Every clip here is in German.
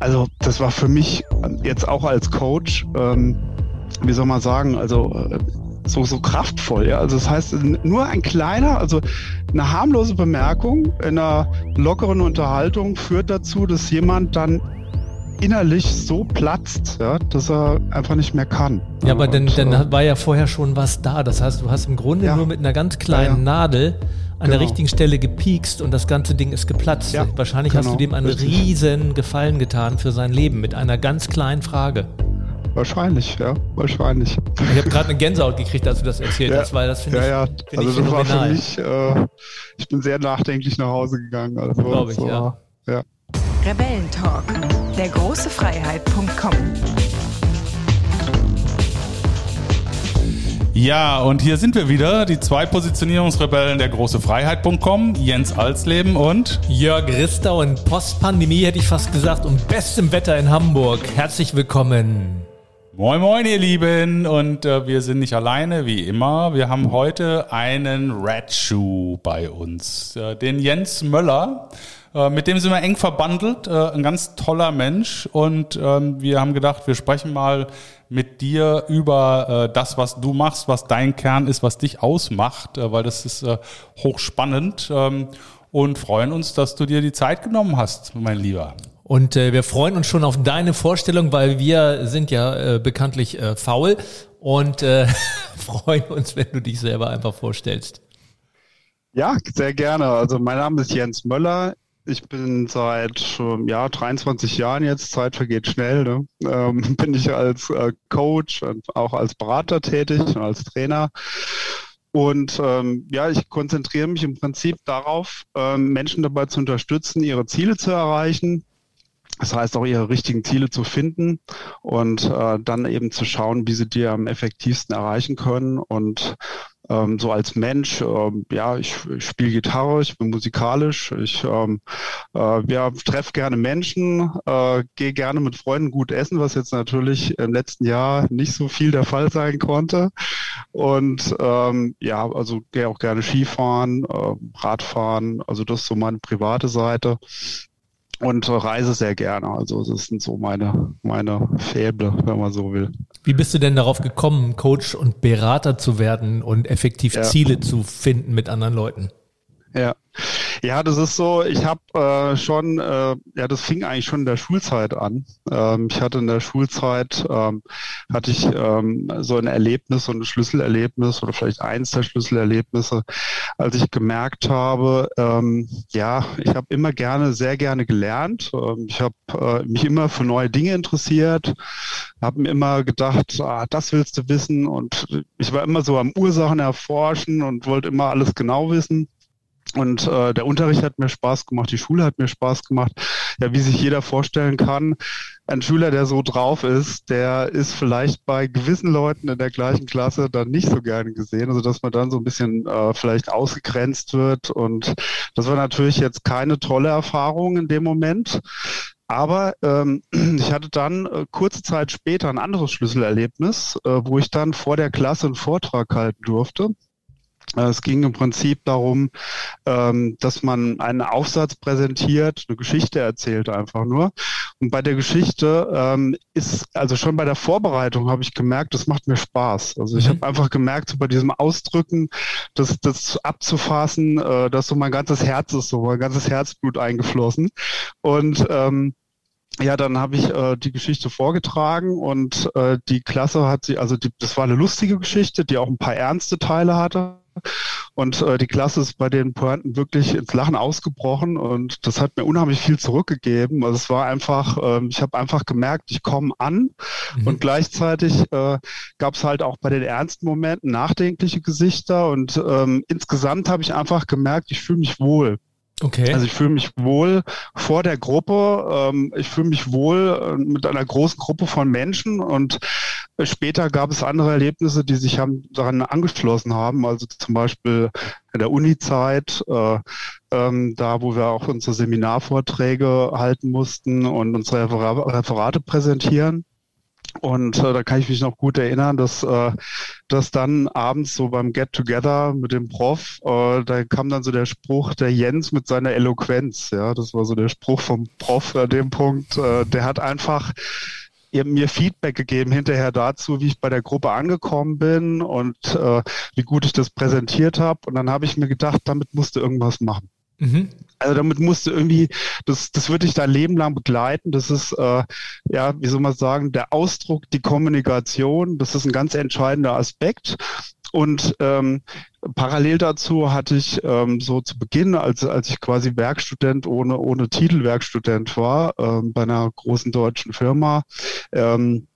also das war für mich jetzt auch als Coach, ähm, wie soll man sagen, also äh, so, so kraftvoll. Ja? Also das heißt, nur ein kleiner, also eine harmlose Bemerkung in einer lockeren Unterhaltung führt dazu, dass jemand dann innerlich so platzt, ja, dass er einfach nicht mehr kann. Ja, aber dann, dann äh, war ja vorher schon was da. Das heißt, du hast im Grunde ja. nur mit einer ganz kleinen ja, ja. Nadel an genau. der richtigen Stelle gepiekst und das ganze Ding ist geplatzt. Ja, Wahrscheinlich genau. hast du dem einen riesen Gefallen getan für sein Leben mit einer ganz kleinen Frage. Wahrscheinlich, ja, wahrscheinlich. Ich habe gerade eine Gänsehaut gekriegt, als du das erzählt ja, hast, weil das finde ja, ich. Ja, also das war für mich, äh, ich bin sehr nachdenklich nach Hause gegangen. Also, Glaube ich, so, ja. ja. Rebellentalk, der große Freiheit.com. Ja, und hier sind wir wieder, die zwei Positionierungsrebellen der große Freiheit.com, Jens Alsleben und Jörg Rister und Postpandemie hätte ich fast gesagt und bestem Wetter in Hamburg. Herzlich willkommen. Moin, moin, ihr Lieben. Und äh, wir sind nicht alleine, wie immer. Wir haben heute einen Red Shoe bei uns, äh, den Jens Möller. Äh, mit dem sind wir eng verbandelt, äh, ein ganz toller Mensch. Und ähm, wir haben gedacht, wir sprechen mal mit dir über äh, das, was du machst, was dein Kern ist, was dich ausmacht, äh, weil das ist äh, hochspannend ähm, und freuen uns, dass du dir die Zeit genommen hast, mein Lieber. Und äh, wir freuen uns schon auf deine Vorstellung, weil wir sind ja äh, bekanntlich äh, faul und äh, freuen uns, wenn du dich selber einfach vorstellst. Ja, sehr gerne. Also mein Name ist Jens Möller. Ich bin seit ja, 23 Jahren jetzt, Zeit vergeht schnell, ne? ähm, bin ich als äh, Coach und auch als Berater tätig und als Trainer. Und ähm, ja, ich konzentriere mich im Prinzip darauf, ähm, Menschen dabei zu unterstützen, ihre Ziele zu erreichen. Das heißt auch ihre richtigen Ziele zu finden und äh, dann eben zu schauen, wie sie die am effektivsten erreichen können. Und ähm, so als Mensch, ähm, ja, ich, ich spiele Gitarre, ich bin musikalisch, ich ähm, äh, ja, treffe gerne Menschen, äh, gehe gerne mit Freunden gut essen, was jetzt natürlich im letzten Jahr nicht so viel der Fall sein konnte. Und ähm, ja, also gehe auch gerne Skifahren, äh, Radfahren, also das ist so meine private Seite und reise sehr gerne. Also das sind so meine, meine Fäble, wenn man so will. Wie bist du denn darauf gekommen, Coach und Berater zu werden und effektiv ja. Ziele zu finden mit anderen Leuten? Ja, ja, das ist so, ich habe äh, schon, äh, ja, das fing eigentlich schon in der Schulzeit an. Ähm, ich hatte in der Schulzeit, ähm, hatte ich ähm, so ein Erlebnis, so ein Schlüsselerlebnis oder vielleicht eins der Schlüsselerlebnisse, als ich gemerkt habe, ähm, ja, ich habe immer gerne, sehr gerne gelernt. Ähm, ich habe äh, mich immer für neue Dinge interessiert, habe mir immer gedacht, ah, das willst du wissen und ich war immer so am Ursachen erforschen und wollte immer alles genau wissen. Und äh, der Unterricht hat mir Spaß gemacht, die Schule hat mir Spaß gemacht. Ja, wie sich jeder vorstellen kann, ein Schüler, der so drauf ist, der ist vielleicht bei gewissen Leuten in der gleichen Klasse dann nicht so gerne gesehen. Also dass man dann so ein bisschen äh, vielleicht ausgegrenzt wird. Und das war natürlich jetzt keine tolle Erfahrung in dem Moment. Aber ähm, ich hatte dann äh, kurze Zeit später ein anderes Schlüsselerlebnis, äh, wo ich dann vor der Klasse einen Vortrag halten durfte. Äh, es ging im Prinzip darum, ähm, dass man einen Aufsatz präsentiert, eine Geschichte erzählt einfach nur. Und bei der Geschichte ähm, ist, also schon bei der Vorbereitung habe ich gemerkt, das macht mir Spaß. Also ich mhm. habe einfach gemerkt, so bei diesem Ausdrücken, das, das abzufassen, äh, dass so mein ganzes Herz ist, so mein ganzes Herzblut eingeflossen. Und ähm, ja, dann habe ich äh, die Geschichte vorgetragen und äh, die Klasse hat sie, also die, das war eine lustige Geschichte, die auch ein paar ernste Teile hatte. Und äh, die Klasse ist bei den Pointen wirklich ins Lachen ausgebrochen und das hat mir unheimlich viel zurückgegeben. Also es war einfach, äh, ich habe einfach gemerkt, ich komme an mhm. und gleichzeitig äh, gab es halt auch bei den ernsten Momenten nachdenkliche Gesichter und ähm, insgesamt habe ich einfach gemerkt, ich fühle mich wohl. Okay. Also ich fühle mich wohl vor der Gruppe, ähm, ich fühle mich wohl äh, mit einer großen Gruppe von Menschen und später gab es andere Erlebnisse, die sich haben, daran angeschlossen haben, also zum Beispiel in der Uni-Zeit, äh, ähm, da wo wir auch unsere Seminarvorträge halten mussten und unsere Referate präsentieren. Und äh, da kann ich mich noch gut erinnern, dass, äh, dass dann abends so beim Get Together mit dem Prof, äh, da kam dann so der Spruch, der Jens mit seiner Eloquenz. Ja, das war so der Spruch vom Prof an dem Punkt. Äh, der hat einfach mir Feedback gegeben hinterher dazu, wie ich bei der Gruppe angekommen bin und äh, wie gut ich das präsentiert habe. Und dann habe ich mir gedacht, damit musst du irgendwas machen. Mhm. Also damit musst du irgendwie, das, das wird dich dein Leben lang begleiten. Das ist, äh, ja, wie soll man sagen, der Ausdruck, die Kommunikation, das ist ein ganz entscheidender Aspekt. Und ähm, parallel dazu hatte ich ähm, so zu Beginn, als, als ich quasi Werkstudent ohne, ohne Titel Werkstudent war, ähm, bei einer großen deutschen Firma, ähm,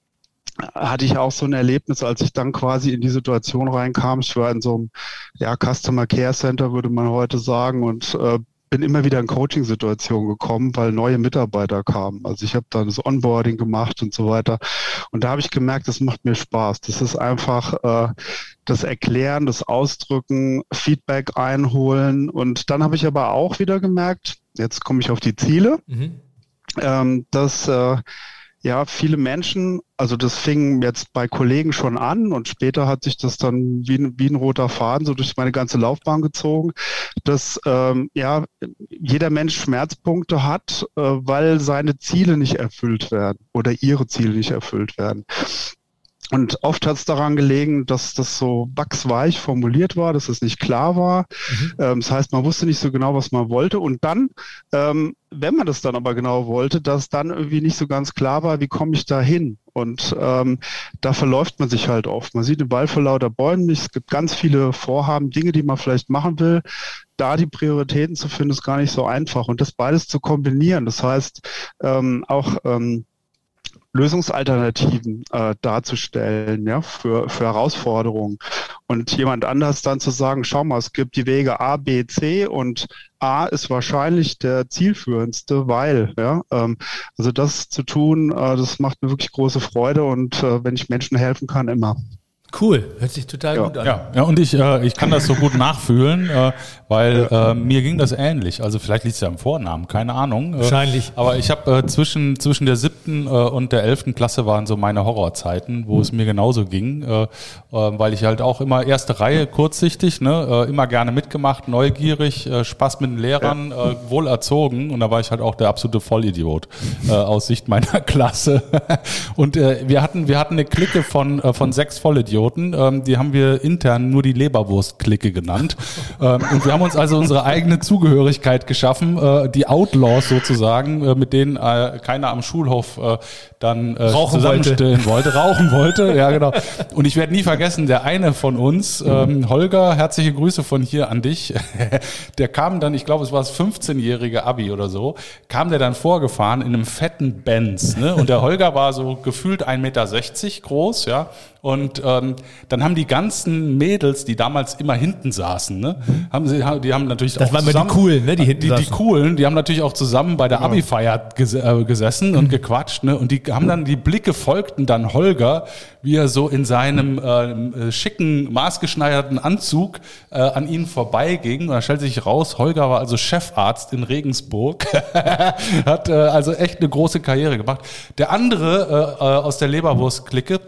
hatte ich auch so ein Erlebnis, als ich dann quasi in die Situation reinkam. Ich war in so einem ja, Customer Care Center, würde man heute sagen, und äh, bin immer wieder in Coaching-Situationen gekommen, weil neue Mitarbeiter kamen. Also ich habe dann das Onboarding gemacht und so weiter. Und da habe ich gemerkt, das macht mir Spaß. Das ist einfach äh, das Erklären, das Ausdrücken, Feedback einholen. Und dann habe ich aber auch wieder gemerkt, jetzt komme ich auf die Ziele, mhm. ähm, dass äh, ja, viele Menschen, also das fing jetzt bei Kollegen schon an und später hat sich das dann wie ein, wie ein roter Faden so durch meine ganze Laufbahn gezogen, dass ähm, ja jeder Mensch Schmerzpunkte hat, äh, weil seine Ziele nicht erfüllt werden oder ihre Ziele nicht erfüllt werden. Und oft hat es daran gelegen, dass das so wachsweich formuliert war, dass es nicht klar war. Mhm. Ähm, das heißt, man wusste nicht so genau, was man wollte. Und dann, ähm, wenn man das dann aber genau wollte, dass dann irgendwie nicht so ganz klar war, wie komme ich da hin? Und ähm, da verläuft man sich halt oft. Man sieht den Ball vor lauter Bäumen nicht. Es gibt ganz viele Vorhaben, Dinge, die man vielleicht machen will. Da die Prioritäten zu finden, ist gar nicht so einfach. Und das beides zu kombinieren, das heißt ähm, auch ähm, Lösungsalternativen äh, darzustellen, ja, für, für Herausforderungen. Und jemand anders dann zu sagen, schau mal, es gibt die Wege A, B, C und A ist wahrscheinlich der zielführendste, weil, ja, ähm, also das zu tun, äh, das macht mir wirklich große Freude und äh, wenn ich Menschen helfen kann, immer. Cool, hört sich total ja. gut an. Ja, ja und ich, äh, ich kann das so gut nachfühlen, äh, weil äh, mir ging das ähnlich. Also vielleicht liegt es ja im Vornamen, keine Ahnung. Äh, Wahrscheinlich. aber ich habe äh, zwischen, zwischen der siebten äh, und der elften Klasse waren so meine Horrorzeiten, wo es mir genauso ging, äh, äh, weil ich halt auch immer erste Reihe kurzsichtig, ne, äh, immer gerne mitgemacht, neugierig, äh, Spaß mit den Lehrern, ja. äh, wohl erzogen und da war ich halt auch der absolute Vollidiot äh, aus Sicht meiner Klasse. und äh, wir hatten wir hatten eine Clique von äh, von sechs Vollidioten Idioten. Ähm, die haben wir intern nur die Leberwurst-Clique genannt. ähm, und wir haben uns also unsere eigene Zugehörigkeit geschaffen, äh, die Outlaws sozusagen, äh, mit denen äh, keiner am Schulhof äh, dann äh, rauchen zusammenstellen wollte. wollte. rauchen wollte, ja genau. Und ich werde nie vergessen, der eine von uns, ähm, Holger, herzliche Grüße von hier an dich, der kam dann, ich glaube, es war das 15-jährige Abi oder so, kam der dann vorgefahren in einem fetten Benz. Ne? Und der Holger war so gefühlt 1,60 Meter groß, ja, und ähm, dann haben die ganzen Mädels, die damals immer hinten saßen, ne, haben sie, die haben natürlich das auch waren zusammen, die coolen, ne, die hinten die, saßen. die coolen, die haben natürlich auch zusammen bei der genau. Abi-Feier ges äh, gesessen und mhm. gequatscht, ne, und die haben dann die Blicke folgten dann Holger, wie er so in seinem äh, äh schicken maßgeschneiderten Anzug äh, an ihnen vorbeiging. Und da stellte sich raus, Holger war also Chefarzt in Regensburg, hat äh, also echt eine große Karriere gemacht. Der andere äh, äh aus der Leberwurst-Clique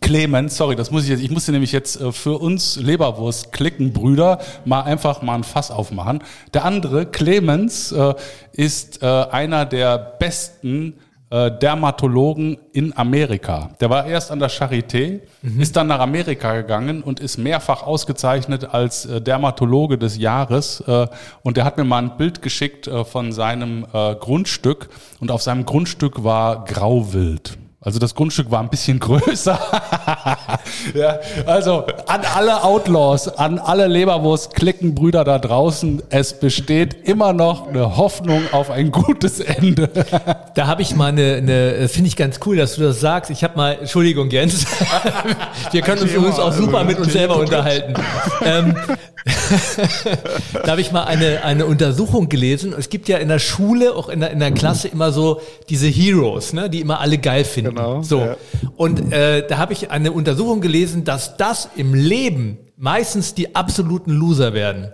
Clemens, sorry, das muss ich jetzt, ich musste nämlich jetzt äh, für uns Leberwurst klicken, Brüder, mal einfach mal ein Fass aufmachen. Der andere, Clemens, äh, ist äh, einer der besten Dermatologen in Amerika. Der war erst an der Charité, mhm. ist dann nach Amerika gegangen und ist mehrfach ausgezeichnet als Dermatologe des Jahres. Und der hat mir mal ein Bild geschickt von seinem Grundstück und auf seinem Grundstück war Grauwild. Also das Grundstück war ein bisschen größer. ja, also an alle Outlaws, an alle Leberwurst-Klickenbrüder da draußen, es besteht immer noch eine Hoffnung auf ein gutes Ende. da habe ich mal eine, eine finde ich ganz cool, dass du das sagst. Ich habe mal, Entschuldigung Jens, wir können uns übrigens auch super mit uns selber unterhalten. ähm, da habe ich mal eine, eine Untersuchung gelesen. Es gibt ja in der Schule, auch in der, in der Klasse immer so diese Heroes, ne, die immer alle geil finden. Genau. So. Ja. Und äh, da habe ich eine Untersuchung gelesen, dass das im Leben meistens die absoluten Loser werden.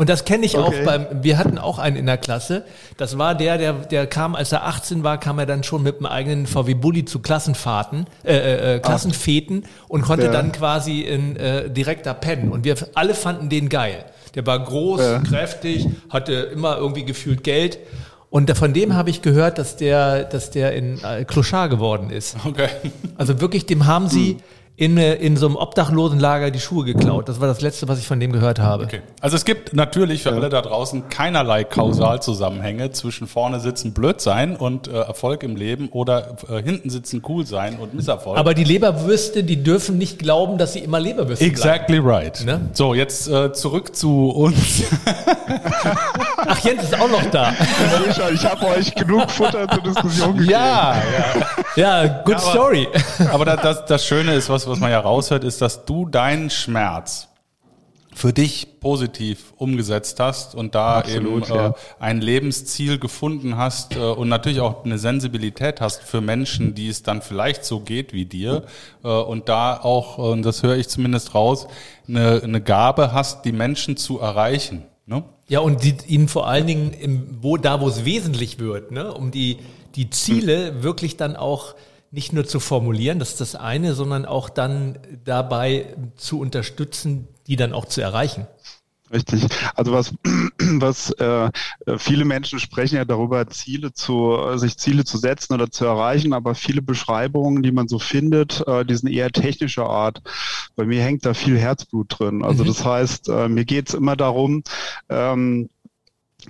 Und das kenne ich okay. auch beim, wir hatten auch einen in der Klasse. Das war der, der, der kam, als er 18 war, kam er dann schon mit einem eigenen VW Bulli zu Klassenfahrten, äh, äh, äh Klassenfäten und konnte ja. dann quasi in äh, direkter pennen. Und wir alle fanden den geil. Der war groß, ja. kräftig, hatte immer irgendwie gefühlt Geld. Und von dem habe ich gehört, dass der, dass der in äh, Clochard geworden ist. Okay. Also wirklich, dem haben sie, hm in, in so einem Obdachlosenlager die Schuhe geklaut. Das war das Letzte, was ich von dem gehört habe. Okay. Also es gibt natürlich für alle da draußen keinerlei Kausalzusammenhänge zwischen vorne sitzen blöd sein und äh, Erfolg im Leben oder äh, hinten sitzen cool sein und Misserfolg. Aber die Leberwürste, die dürfen nicht glauben, dass sie immer Leberwürste Exactly bleiben. right. Ne? So, jetzt äh, zurück zu uns. Ach, Jens ist auch noch da. Ich habe euch genug Futter zur Diskussion gegeben. Ja, ja. Ja, good ja, aber, story. Aber das, das Schöne ist, was was man ja raushört, ist, dass du deinen Schmerz für dich positiv umgesetzt hast und da Absolut, eben äh, ja. ein Lebensziel gefunden hast äh, und natürlich auch eine Sensibilität hast für Menschen, die es dann vielleicht so geht wie dir äh, und da auch, und das höre ich zumindest raus, eine, eine Gabe hast, die Menschen zu erreichen. Ne? Ja, und die, ihnen vor allen Dingen, im, wo, da wo es wesentlich wird, ne, um die, die Ziele wirklich dann auch nicht nur zu formulieren, das ist das eine, sondern auch dann dabei zu unterstützen, die dann auch zu erreichen. Richtig. Also was, was äh, viele Menschen sprechen ja darüber, Ziele zu, sich Ziele zu setzen oder zu erreichen, aber viele Beschreibungen, die man so findet, äh, die sind eher technischer Art. Bei mir hängt da viel Herzblut drin. Also mhm. das heißt, äh, mir geht's immer darum, ähm,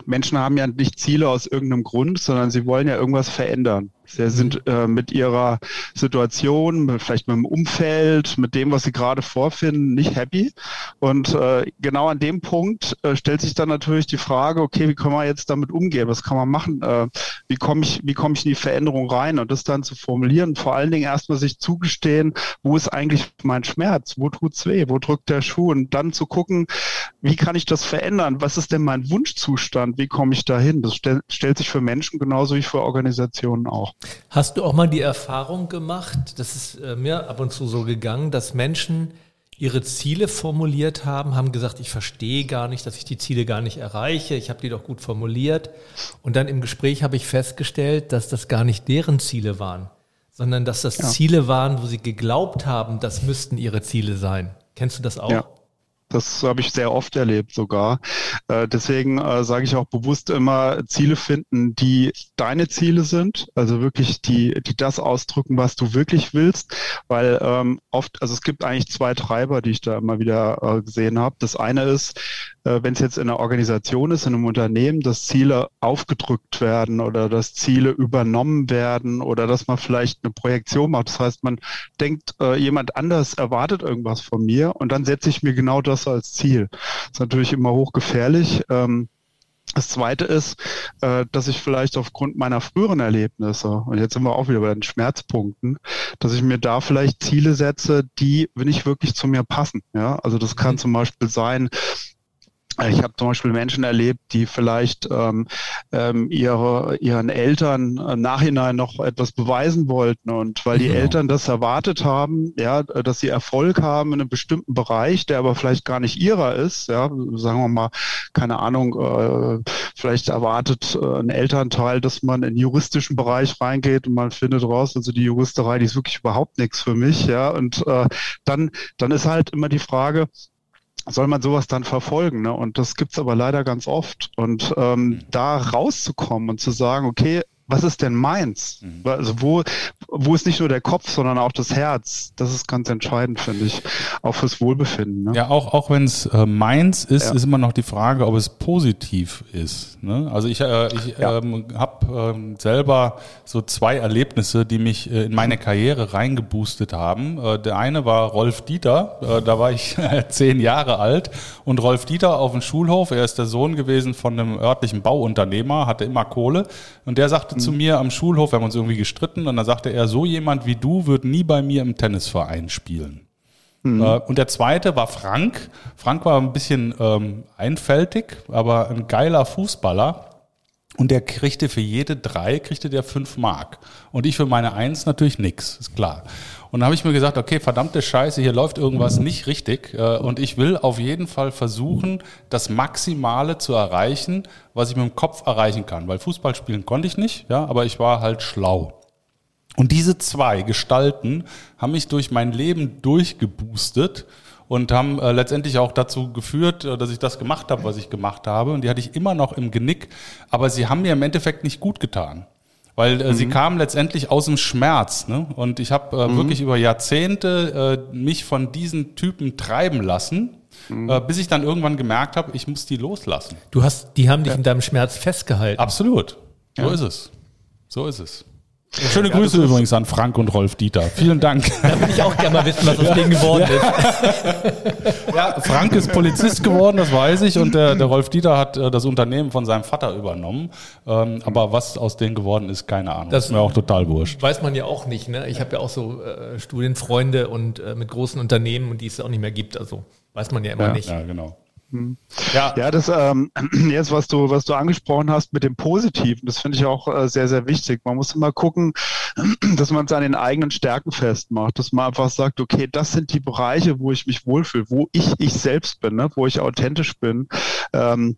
Menschen haben ja nicht Ziele aus irgendeinem Grund, sondern sie wollen ja irgendwas verändern. Sie sind äh, mit ihrer Situation, vielleicht mit dem Umfeld, mit dem, was sie gerade vorfinden, nicht happy. Und äh, genau an dem Punkt äh, stellt sich dann natürlich die Frage, okay, wie kann man jetzt damit umgehen? Was kann man machen? Äh, wie komme ich, wie komme ich in die Veränderung rein? Und das dann zu formulieren, vor allen Dingen erstmal sich zugestehen, wo ist eigentlich mein Schmerz? Wo tut's weh? Wo drückt der Schuh? Und dann zu gucken, wie kann ich das verändern? Was ist denn mein Wunschzustand? Wie komme ich dahin? Das stell, stellt sich für Menschen genauso wie für Organisationen auch. Hast du auch mal die Erfahrung gemacht, das ist äh, mir ab und zu so gegangen, dass Menschen ihre Ziele formuliert haben, haben gesagt, ich verstehe gar nicht, dass ich die Ziele gar nicht erreiche, ich habe die doch gut formuliert. Und dann im Gespräch habe ich festgestellt, dass das gar nicht deren Ziele waren, sondern dass das ja. Ziele waren, wo sie geglaubt haben, das müssten ihre Ziele sein. Kennst du das auch? Ja. Das habe ich sehr oft erlebt sogar. Äh, deswegen äh, sage ich auch bewusst immer Ziele finden, die deine Ziele sind, also wirklich die, die das ausdrücken, was du wirklich willst, weil ähm, oft, also es gibt eigentlich zwei Treiber, die ich da immer wieder äh, gesehen habe. Das eine ist, wenn es jetzt in einer Organisation ist, in einem Unternehmen, dass Ziele aufgedrückt werden oder dass Ziele übernommen werden oder dass man vielleicht eine Projektion macht. Das heißt, man denkt, äh, jemand anders erwartet irgendwas von mir und dann setze ich mir genau das als Ziel. Das ist natürlich immer hochgefährlich. Ähm, das zweite ist, äh, dass ich vielleicht aufgrund meiner früheren Erlebnisse, und jetzt sind wir auch wieder bei den Schmerzpunkten, dass ich mir da vielleicht Ziele setze, die nicht wirklich zu mir passen. Ja, also das kann mhm. zum Beispiel sein, ich habe zum Beispiel Menschen erlebt, die vielleicht ähm, ähm, ihre, ihren Eltern im Nachhinein noch etwas beweisen wollten. Und weil die genau. Eltern das erwartet haben, ja, dass sie Erfolg haben in einem bestimmten Bereich, der aber vielleicht gar nicht ihrer ist, ja, sagen wir mal, keine Ahnung, äh, vielleicht erwartet äh, ein Elternteil, dass man in den juristischen Bereich reingeht und man findet raus, also die Juristerei, die ist wirklich überhaupt nichts für mich, ja. Und äh, dann, dann ist halt immer die Frage, soll man sowas dann verfolgen. Ne? Und das gibt's aber leider ganz oft. Und ähm, mhm. da rauszukommen und zu sagen, okay, was ist denn meins? Mhm. Also wo, wo ist nicht nur der Kopf, sondern auch das Herz? Das ist ganz entscheidend, finde ich, auch fürs Wohlbefinden. Ne? Ja, auch, auch wenn es äh, meins ist, ja. ist immer noch die Frage, ob es positiv ist. Ne? Also ich, äh, ich ja. ähm, habe ähm, selber so zwei Erlebnisse, die mich äh, in meine Karriere reingeboostet haben. Äh, der eine war Rolf Dieter, äh, da war ich zehn Jahre alt und Rolf Dieter auf dem Schulhof, er ist der Sohn gewesen von einem örtlichen Bauunternehmer, hatte immer Kohle und der sagte zu mir am Schulhof, wir haben uns irgendwie gestritten und dann sagte er, so jemand wie du wird nie bei mir im Tennisverein spielen. Mhm. Äh, und der zweite war Frank. Frank war ein bisschen ähm, einfältig, aber ein geiler Fußballer. Und der kriegte für jede drei, kriegte der fünf Mark. Und ich für meine eins natürlich nix, ist klar. Und dann habe ich mir gesagt, okay, verdammte Scheiße, hier läuft irgendwas nicht richtig. Äh, und ich will auf jeden Fall versuchen, das Maximale zu erreichen, was ich mit dem Kopf erreichen kann. Weil Fußball spielen konnte ich nicht, ja, aber ich war halt schlau. Und diese zwei Gestalten haben mich durch mein Leben durchgeboostet und haben äh, letztendlich auch dazu geführt, äh, dass ich das gemacht habe, was ich gemacht habe. Und die hatte ich immer noch im Genick, aber sie haben mir im Endeffekt nicht gut getan. Weil äh, mhm. sie kamen letztendlich aus dem Schmerz. Ne? Und ich habe äh, mhm. wirklich über Jahrzehnte äh, mich von diesen Typen treiben lassen, mhm. äh, bis ich dann irgendwann gemerkt habe, ich muss die loslassen. Du hast, die haben dich ja. in deinem Schmerz festgehalten. Absolut. So ja. ist es. So ist es. Schöne ja, Grüße übrigens an Frank und Rolf Dieter. Vielen Dank. Da will ich auch gerne mal wissen, was aus denen geworden ist. Ja, Frank ist Polizist geworden, das weiß ich, und der, der Rolf Dieter hat äh, das Unternehmen von seinem Vater übernommen. Ähm, aber was aus denen geworden ist, keine Ahnung. Das ist mir auch total wurscht. Weiß man ja auch nicht. Ne? Ich habe ja auch so äh, Studienfreunde und äh, mit großen Unternehmen, die es auch nicht mehr gibt. Also weiß man ja immer ja, nicht. Ja, genau. Hm. Ja, ja das ähm, jetzt, was du, was du angesprochen hast mit dem Positiven, das finde ich auch äh, sehr, sehr wichtig. Man muss immer gucken, dass man es an den eigenen Stärken festmacht, dass man einfach sagt, okay, das sind die Bereiche, wo ich mich wohlfühle, wo ich ich selbst bin, ne, wo ich authentisch bin. Ähm,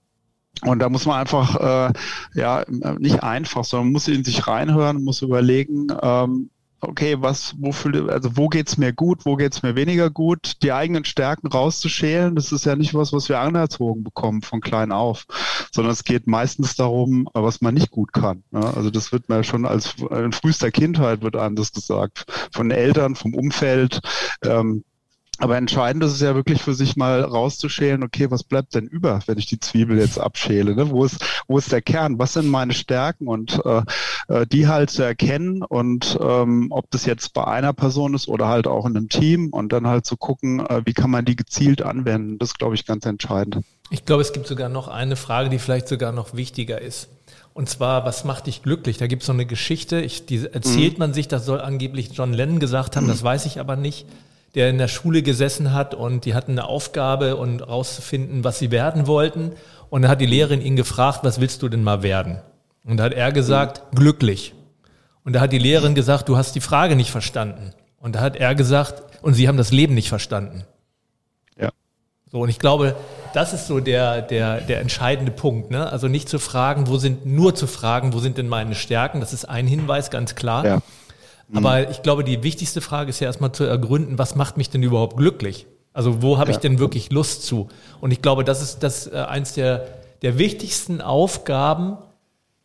und da muss man einfach, äh, ja, nicht einfach, sondern man muss in sich reinhören, muss überlegen, ähm, okay, was, wofür, also wo geht's mir gut, wo geht's mir weniger gut, die eigenen Stärken rauszuschälen, das ist ja nicht was, was wir anerzogen bekommen von klein auf, sondern es geht meistens darum, was man nicht gut kann. Ne? Also das wird mir schon als in frühester Kindheit wird einem das gesagt, von Eltern, vom Umfeld. Ähm, aber entscheidend ist es ja wirklich für sich mal rauszuschälen, okay, was bleibt denn über, wenn ich die Zwiebel jetzt abschäle? Ne? Wo, ist, wo ist der Kern? Was sind meine Stärken? Und äh, äh, die halt zu erkennen und ähm, ob das jetzt bei einer Person ist oder halt auch in einem Team und dann halt zu gucken, äh, wie kann man die gezielt anwenden. Das glaube ich ganz entscheidend. Ich glaube, es gibt sogar noch eine Frage, die vielleicht sogar noch wichtiger ist. Und zwar, was macht dich glücklich? Da gibt es so eine Geschichte, ich, die erzählt mhm. man sich, das soll angeblich John Lennon gesagt haben, das weiß ich aber nicht der in der Schule gesessen hat und die hatten eine Aufgabe und rauszufinden, was sie werden wollten. Und dann hat die Lehrerin ihn gefragt, was willst du denn mal werden? Und da hat er gesagt, mhm. glücklich. Und da hat die Lehrerin gesagt, du hast die Frage nicht verstanden. Und da hat er gesagt, und sie haben das Leben nicht verstanden. Ja. So, und ich glaube, das ist so der, der, der entscheidende Punkt. Ne? Also nicht zu fragen, wo sind, nur zu fragen, wo sind denn meine Stärken? Das ist ein Hinweis, ganz klar. Ja. Aber mhm. ich glaube, die wichtigste Frage ist ja erstmal zu ergründen, was macht mich denn überhaupt glücklich? Also wo habe ja. ich denn wirklich Lust zu? Und ich glaube, das ist das äh, eins der, der wichtigsten Aufgaben,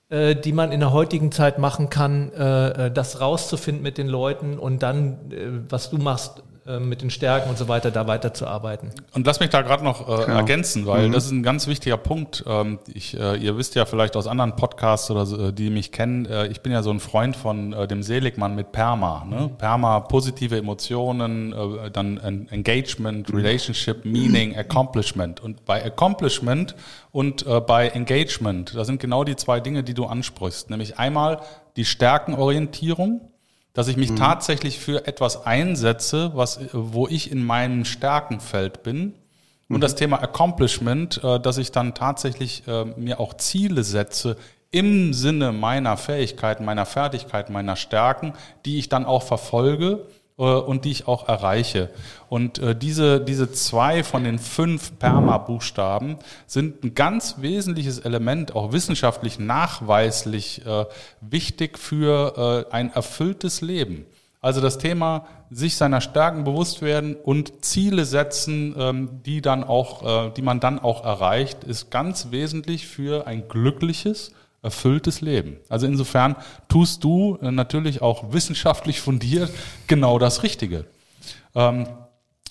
äh, die man in der heutigen Zeit machen kann, äh, äh das rauszufinden mit den Leuten und dann, äh, was du machst, mit den Stärken und so weiter da weiterzuarbeiten. Und lass mich da gerade noch äh, ja. ergänzen, weil mhm. das ist ein ganz wichtiger Punkt. Ähm, ich, äh, ihr wisst ja vielleicht aus anderen Podcasts oder so, äh, die mich kennen, äh, ich bin ja so ein Freund von äh, dem Seligmann mit Perma. Ne? Mhm. Perma, positive Emotionen, äh, dann Engagement, mhm. Relationship, Meaning, Accomplishment. Und bei Accomplishment und äh, bei Engagement, da sind genau die zwei Dinge, die du ansprichst. Nämlich einmal die Stärkenorientierung dass ich mich mhm. tatsächlich für etwas einsetze, was, wo ich in meinem Stärkenfeld bin. Und mhm. das Thema Accomplishment, äh, dass ich dann tatsächlich äh, mir auch Ziele setze im Sinne meiner Fähigkeiten, meiner Fertigkeiten, meiner Stärken, die ich dann auch verfolge und die ich auch erreiche. Und äh, diese, diese zwei von den fünf Perma-Buchstaben sind ein ganz wesentliches Element, auch wissenschaftlich nachweislich äh, wichtig für ein erfülltes Leben. Also das Thema sich seiner Stärken bewusst werden und Ziele setzen, ähm, die dann auch, die man dann auch erreicht, ist ganz wesentlich für ein glückliches, erfülltes Leben. Also insofern tust du äh, natürlich auch wissenschaftlich fundiert genau das Richtige. Ähm,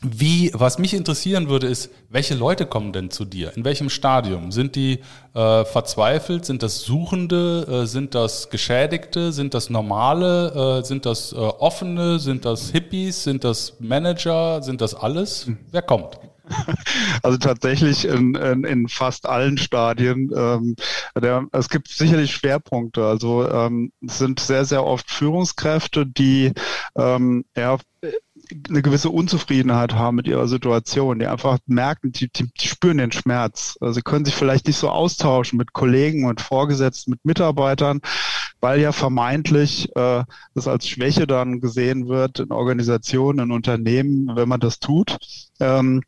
wie, was mich interessieren würde, ist, welche Leute kommen denn zu dir? In welchem Stadium? Sind die äh, verzweifelt? Sind das Suchende? Äh, sind das Geschädigte? Sind das Normale? Äh, sind das äh, Offene? Sind das Hippies? Sind das Manager? Sind das alles? Wer kommt? Also tatsächlich in, in, in fast allen Stadien. Ähm, der, es gibt sicherlich Schwerpunkte. Also ähm, es sind sehr, sehr oft Führungskräfte, die ähm, ja, eine gewisse Unzufriedenheit haben mit ihrer Situation, die einfach merken, die, die, die spüren den Schmerz. Also sie können sich vielleicht nicht so austauschen mit Kollegen und Vorgesetzten, mit Mitarbeitern, weil ja vermeintlich äh, das als Schwäche dann gesehen wird in Organisationen, in Unternehmen, wenn man das tut. Ähm,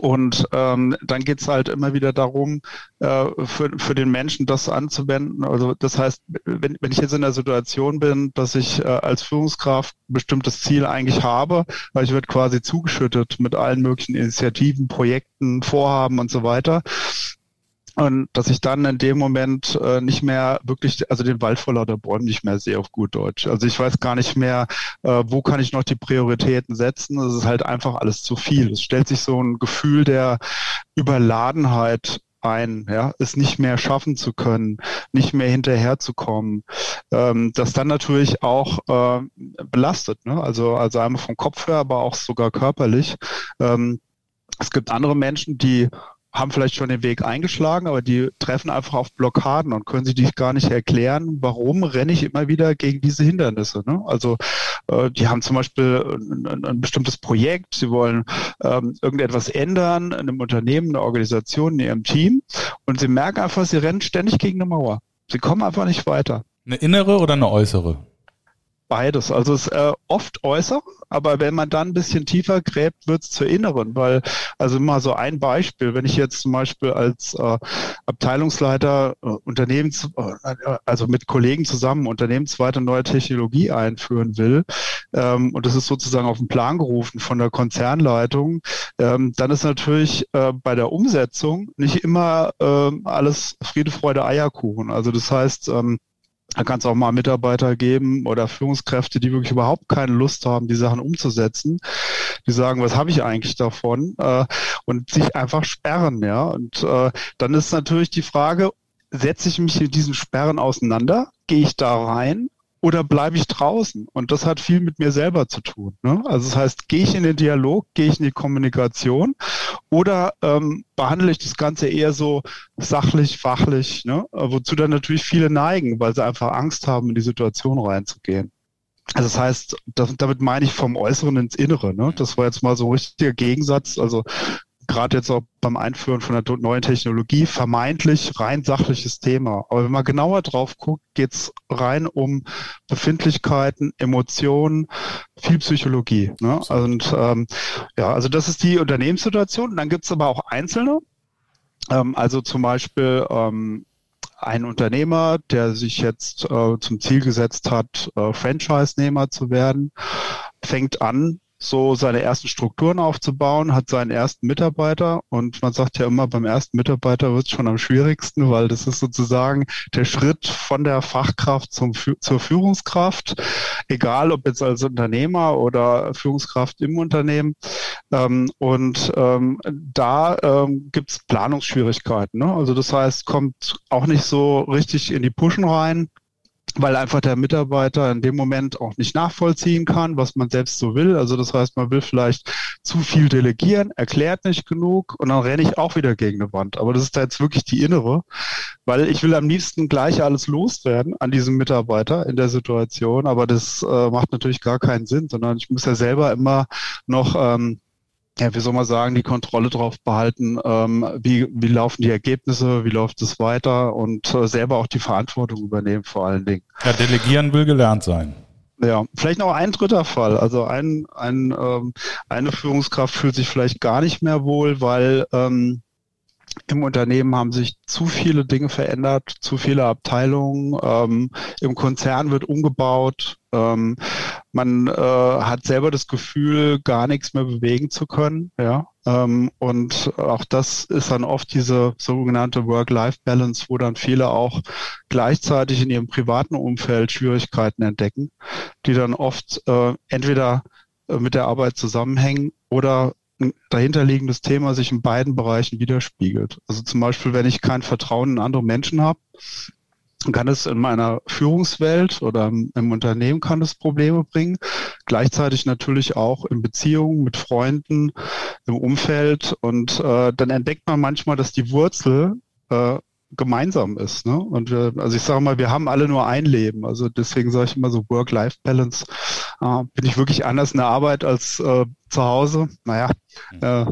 und ähm, dann geht's halt immer wieder darum, äh, für, für den Menschen das anzuwenden. Also das heißt, wenn, wenn ich jetzt in der Situation bin, dass ich äh, als Führungskraft ein bestimmtes Ziel eigentlich habe, weil ich werde quasi zugeschüttet mit allen möglichen Initiativen, Projekten, Vorhaben und so weiter, und dass ich dann in dem Moment äh, nicht mehr wirklich, also den Wald vor lauter Bäumen nicht mehr sehe auf gut Deutsch. Also ich weiß gar nicht mehr, äh, wo kann ich noch die Prioritäten setzen. Es ist halt einfach alles zu viel. Es stellt sich so ein Gefühl der Überladenheit ein, ja, es nicht mehr schaffen zu können, nicht mehr hinterherzukommen, ähm, das dann natürlich auch äh, belastet, ne? also also einmal vom Kopf her, aber auch sogar körperlich. Ähm, es gibt andere Menschen, die haben vielleicht schon den Weg eingeschlagen, aber die treffen einfach auf Blockaden und können sich die gar nicht erklären, warum renne ich immer wieder gegen diese Hindernisse. Ne? Also äh, die haben zum Beispiel ein, ein bestimmtes Projekt, sie wollen ähm, irgendetwas ändern in einem Unternehmen, in einer Organisation, in ihrem Team und sie merken einfach, sie rennen ständig gegen eine Mauer. Sie kommen einfach nicht weiter. Eine innere oder eine äußere? Beides. Also es ist äh, oft äußer, aber wenn man dann ein bisschen tiefer gräbt, wird es zur inneren, weil, also mal so ein Beispiel, wenn ich jetzt zum Beispiel als äh, Abteilungsleiter äh, Unternehmens, äh, also mit Kollegen zusammen unternehmensweite neue Technologie einführen will, ähm, und das ist sozusagen auf den Plan gerufen von der Konzernleitung, ähm, dann ist natürlich äh, bei der Umsetzung nicht immer äh, alles Friede, Freude, Eierkuchen. Also das heißt, ähm, da kann es auch mal Mitarbeiter geben oder Führungskräfte, die wirklich überhaupt keine Lust haben, die Sachen umzusetzen. Die sagen, was habe ich eigentlich davon? Äh, und sich einfach sperren, ja. Und äh, dann ist natürlich die Frage, setze ich mich mit diesen Sperren auseinander? Gehe ich da rein? Oder bleibe ich draußen? Und das hat viel mit mir selber zu tun. Ne? Also das heißt, gehe ich in den Dialog, gehe ich in die Kommunikation oder ähm, behandle ich das Ganze eher so sachlich, fachlich, ne? wozu dann natürlich viele neigen, weil sie einfach Angst haben, in die Situation reinzugehen. Also das heißt, das, damit meine ich vom Äußeren ins Innere. Ne? Das war jetzt mal so ein richtiger Gegensatz. Also gerade jetzt auch beim Einführen von der neuen Technologie, vermeintlich rein sachliches Thema. Aber wenn man genauer drauf guckt, geht's rein um Befindlichkeiten, Emotionen, viel Psychologie. Ne? Und ähm, ja, also das ist die Unternehmenssituation. Dann gibt's aber auch Einzelne. Ähm, also zum Beispiel ähm, ein Unternehmer, der sich jetzt äh, zum Ziel gesetzt hat, äh, Franchise-Nehmer zu werden, fängt an, so seine ersten Strukturen aufzubauen, hat seinen ersten Mitarbeiter und man sagt ja immer, beim ersten Mitarbeiter wird es schon am schwierigsten, weil das ist sozusagen der Schritt von der Fachkraft zum, zur Führungskraft, egal ob jetzt als Unternehmer oder Führungskraft im Unternehmen. Ähm, und ähm, da ähm, gibt es Planungsschwierigkeiten. Ne? Also das heißt, kommt auch nicht so richtig in die Pushen rein weil einfach der Mitarbeiter in dem Moment auch nicht nachvollziehen kann, was man selbst so will. Also das heißt, man will vielleicht zu viel delegieren, erklärt nicht genug und dann renne ich auch wieder gegen eine Wand. Aber das ist da jetzt wirklich die innere, weil ich will am liebsten gleich alles loswerden an diesem Mitarbeiter in der Situation, aber das äh, macht natürlich gar keinen Sinn, sondern ich muss ja selber immer noch ähm, ja, wie soll man sagen, die Kontrolle drauf behalten, ähm, wie, wie laufen die Ergebnisse, wie läuft es weiter und äh, selber auch die Verantwortung übernehmen vor allen Dingen. Ja, delegieren will gelernt sein. Ja, vielleicht noch ein dritter Fall. Also ein, ein, ähm, eine Führungskraft fühlt sich vielleicht gar nicht mehr wohl, weil ähm, im Unternehmen haben sich zu viele Dinge verändert, zu viele Abteilungen. Ähm, Im Konzern wird umgebaut. Ähm, man äh, hat selber das Gefühl, gar nichts mehr bewegen zu können. Ja, ähm, und auch das ist dann oft diese sogenannte Work-Life-Balance, wo dann viele auch gleichzeitig in ihrem privaten Umfeld Schwierigkeiten entdecken, die dann oft äh, entweder äh, mit der Arbeit zusammenhängen oder dahinterliegendes Thema sich in beiden Bereichen widerspiegelt. Also zum Beispiel, wenn ich kein Vertrauen in andere Menschen habe, kann es in meiner Führungswelt oder im Unternehmen kann es Probleme bringen. Gleichzeitig natürlich auch in Beziehungen mit Freunden, im Umfeld. Und äh, dann entdeckt man manchmal, dass die Wurzel äh, gemeinsam ist. Ne? Und wir, also ich sage mal, wir haben alle nur ein Leben. Also deswegen sage ich immer so Work-Life-Balance Äh, bin ich wirklich anders in der Arbeit als äh, zu Hause? Naja, mhm. äh,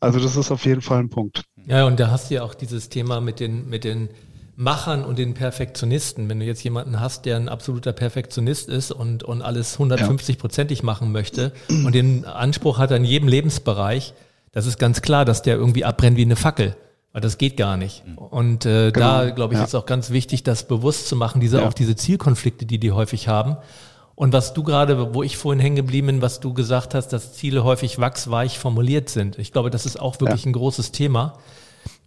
also das ist auf jeden Fall ein Punkt. Ja, und da hast du ja auch dieses Thema mit den, mit den Machern und den Perfektionisten. Wenn du jetzt jemanden hast, der ein absoluter Perfektionist ist und, und alles 150-prozentig machen möchte und den Anspruch hat an jedem Lebensbereich, das ist ganz klar, dass der irgendwie abbrennt wie eine Fackel. Weil das geht gar nicht. Und äh, genau. da, glaube ich, ja. ist auch ganz wichtig, das bewusst zu machen, diese ja. auch diese Zielkonflikte, die die häufig haben. Und was du gerade, wo ich vorhin hängen geblieben bin, was du gesagt hast, dass Ziele häufig wachsweich formuliert sind. Ich glaube, das ist auch wirklich ja. ein großes Thema,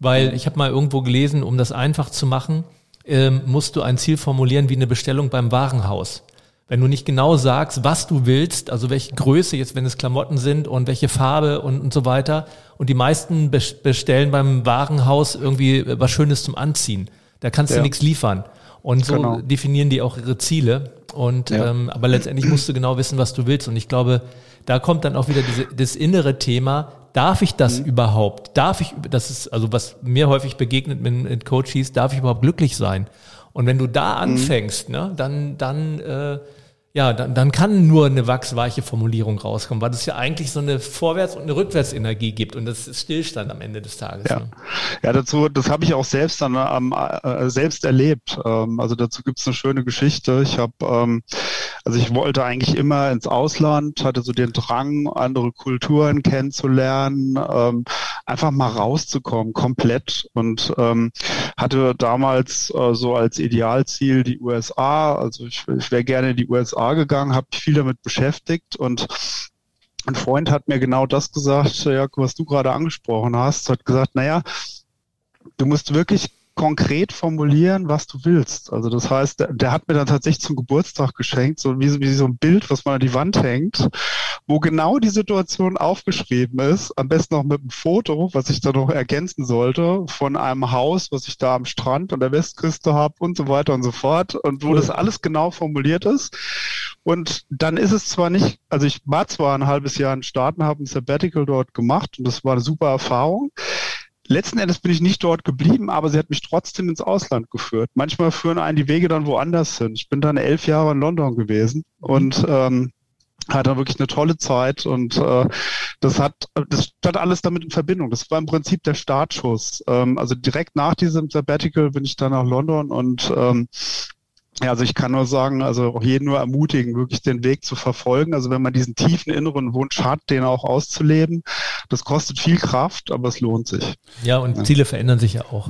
weil ich habe mal irgendwo gelesen, um das einfach zu machen, ähm, musst du ein Ziel formulieren wie eine Bestellung beim Warenhaus. Wenn du nicht genau sagst, was du willst, also welche Größe jetzt, wenn es Klamotten sind und welche Farbe und, und so weiter, und die meisten bestellen beim Warenhaus irgendwie was Schönes zum Anziehen. Da kannst ja. du nichts liefern. Und so genau. definieren die auch ihre Ziele. Und ja. ähm, aber letztendlich musst du genau wissen, was du willst. Und ich glaube, da kommt dann auch wieder diese, das innere Thema. Darf ich das mhm. überhaupt? Darf ich, das ist also was mir häufig begegnet mit, mit Coaches, darf ich überhaupt glücklich sein? Und wenn du da mhm. anfängst, mhm. ne, dann, dann äh, ja, dann, dann kann nur eine wachsweiche Formulierung rauskommen, weil es ja eigentlich so eine Vorwärts- und eine Rückwärtsenergie gibt und das ist Stillstand am Ende des Tages. Ja, ne? ja dazu, das habe ich auch selbst dann ähm, äh, selbst erlebt. Ähm, also dazu gibt es eine schöne Geschichte. Ich habe, ähm, also ich wollte eigentlich immer ins Ausland, hatte so den Drang, andere Kulturen kennenzulernen, ähm, einfach mal rauszukommen, komplett. Und ähm, hatte damals äh, so als Idealziel die USA. Also ich, ich wäre gerne in die USA gegangen, habe mich viel damit beschäftigt. Und ein Freund hat mir genau das gesagt, Jörg, was du gerade angesprochen hast, hat gesagt, naja, du musst wirklich konkret formulieren, was du willst. Also das heißt, der, der, hat mir dann tatsächlich zum Geburtstag geschenkt, so wie, wie so ein Bild, was man an die Wand hängt, wo genau die Situation aufgeschrieben ist, am besten noch mit einem Foto, was ich da noch ergänzen sollte, von einem Haus, was ich da am Strand an der Westküste habe und so weiter und so fort und wo das alles genau formuliert ist. Und dann ist es zwar nicht, also ich war zwar ein halbes Jahr in Staaten, habe ein Sabbatical dort gemacht und das war eine super Erfahrung. Letzten Endes bin ich nicht dort geblieben, aber sie hat mich trotzdem ins Ausland geführt. Manchmal führen einen die Wege dann woanders hin. Ich bin dann elf Jahre in London gewesen und ähm, hatte wirklich eine tolle Zeit und äh, das hat das stand alles damit in Verbindung. Das war im Prinzip der Startschuss. Ähm, also direkt nach diesem Sabbatical bin ich dann nach London und ähm, ja, also ich kann nur sagen, also auch jeden nur ermutigen, wirklich den Weg zu verfolgen. Also wenn man diesen tiefen inneren Wunsch hat, den auch auszuleben, das kostet viel Kraft, aber es lohnt sich. Ja, und ja. Ziele verändern sich ja auch.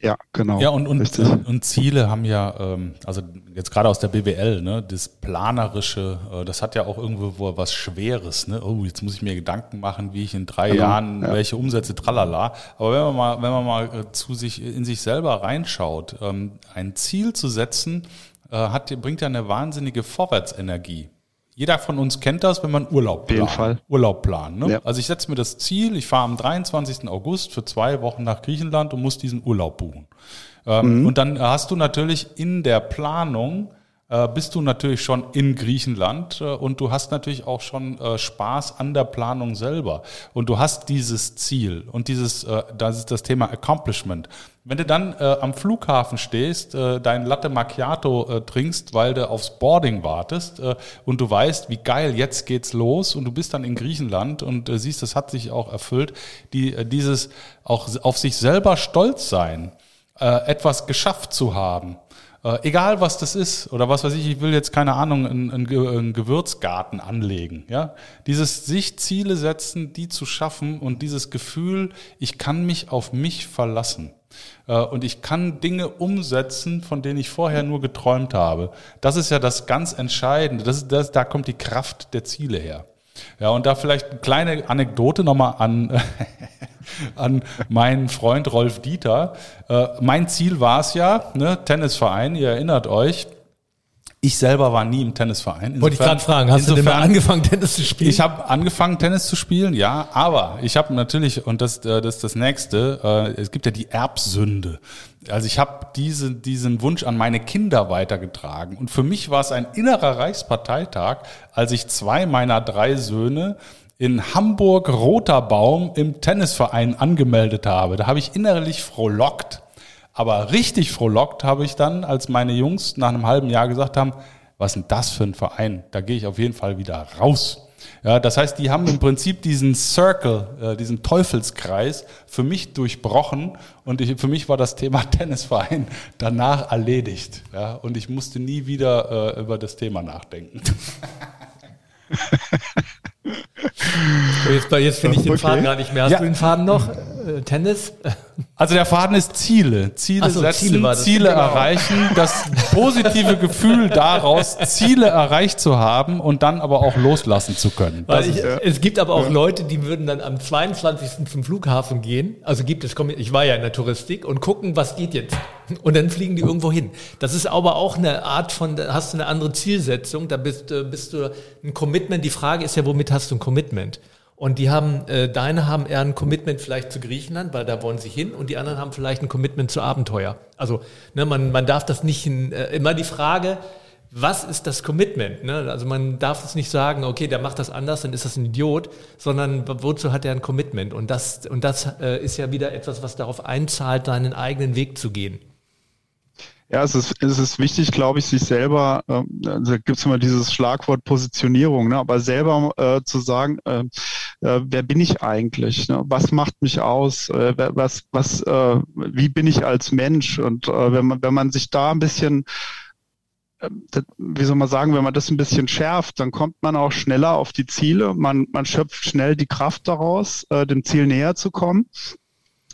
Ja, genau. Ja, und, und, und Ziele haben ja, ähm, also jetzt gerade aus der BWL, ne, das Planerische, äh, das hat ja auch irgendwo was Schweres, ne? Oh, jetzt muss ich mir Gedanken machen, wie ich in drei genau, Jahren ja. welche Umsätze, tralala. Aber wenn man mal, wenn man mal äh, zu sich, in sich selber reinschaut, ähm, ein Ziel zu setzen, äh, hat, bringt ja eine wahnsinnige Vorwärtsenergie. Jeder von uns kennt das, wenn man Urlaub plant. Urlaub planen. Ne? Ja. Also ich setze mir das Ziel, ich fahre am 23. August für zwei Wochen nach Griechenland und muss diesen Urlaub buchen. Ähm, mhm. Und dann hast du natürlich in der Planung bist du natürlich schon in Griechenland äh, und du hast natürlich auch schon äh, Spaß an der Planung selber und du hast dieses Ziel und dieses, das ist das Thema Accomplishment. Wenn du dann am Flughafen stehst, dein Latte Macchiato trinkst, weil du aufs Boarding wartest und du weißt, wie geil, jetzt geht's los und du bist dann in Griechenland und siehst, das hat sich auch erfüllt, die, dieses auch auf sich selber stolz sein, etwas geschafft zu haben, äh, egal was das ist oder was weiß ich, ich will jetzt keine Ahnung einen, einen Gewürzgarten anlegen. Ja, dieses sich Ziele setzen, die zu schaffen und dieses Gefühl, ich kann mich auf mich verlassen äh, und ich kann Dinge umsetzen, von denen ich vorher nur geträumt habe. Das ist ja das ganz Entscheidende. Das das, da kommt die Kraft der Ziele her. Ja, und da vielleicht eine kleine Anekdote nochmal an, an meinen Freund Rolf Dieter. Äh, mein Ziel war es ja, ne, Tennisverein, ihr erinnert euch, ich selber war nie im Tennisverein. Insofern, Wollte ich gerade fragen, hast insofern, du denn mal angefangen, Tennis zu spielen? Ich habe angefangen, Tennis zu spielen, ja, aber ich habe natürlich, und das, äh, das ist das Nächste, äh, es gibt ja die Erbsünde. Also ich habe diese, diesen Wunsch an meine Kinder weitergetragen. Und für mich war es ein innerer Reichsparteitag, als ich zwei meiner drei Söhne in Hamburg Roter Baum im Tennisverein angemeldet habe. Da habe ich innerlich frohlockt aber richtig frohlockt habe ich dann, als meine Jungs nach einem halben Jahr gesagt haben, was denn das für ein Verein? Da gehe ich auf jeden Fall wieder raus. Ja, das heißt, die haben im Prinzip diesen Circle, äh, diesen Teufelskreis für mich durchbrochen und ich, für mich war das Thema Tennisverein danach erledigt. Ja, und ich musste nie wieder äh, über das Thema nachdenken. jetzt, jetzt finde ich den okay. Faden gar nicht mehr. Hast ja. du den Faden noch? Äh, Tennis? Also der Faden ist Ziele. Ziele so, setzen, Ziele, Ziele genau. erreichen, das positive Gefühl daraus, Ziele erreicht zu haben und dann aber auch loslassen zu können. Weil ich, es gibt aber auch ja. Leute, die würden dann am 22. zum Flughafen gehen. Also gibt es, ich war ja in der Touristik und gucken, was geht jetzt. Und dann fliegen die irgendwo hin. Das ist aber auch eine Art von, da hast du eine andere Zielsetzung, da bist, äh, bist du ein Commitment. Die Frage ist ja, womit hast du ein Commitment? Und die haben, äh, deine haben eher ein Commitment vielleicht zu Griechenland, weil da wollen sie hin, und die anderen haben vielleicht ein Commitment zu Abenteuer. Also ne, man, man darf das nicht, äh, immer die Frage, was ist das Commitment? Ne? Also man darf es nicht sagen, okay, der macht das anders, dann ist das ein Idiot, sondern wozu hat er ein Commitment? Und das, und das äh, ist ja wieder etwas, was darauf einzahlt, seinen eigenen Weg zu gehen. Ja, es ist, es ist wichtig, glaube ich, sich selber, äh, also gibt es immer dieses Schlagwort Positionierung, ne, aber selber äh, zu sagen, äh, äh, wer bin ich eigentlich? Ne? Was macht mich aus? Äh, was, was, äh, wie bin ich als Mensch? Und äh, wenn man, wenn man sich da ein bisschen äh, wie soll man sagen, wenn man das ein bisschen schärft, dann kommt man auch schneller auf die Ziele. Man, man schöpft schnell die Kraft daraus, äh, dem Ziel näher zu kommen.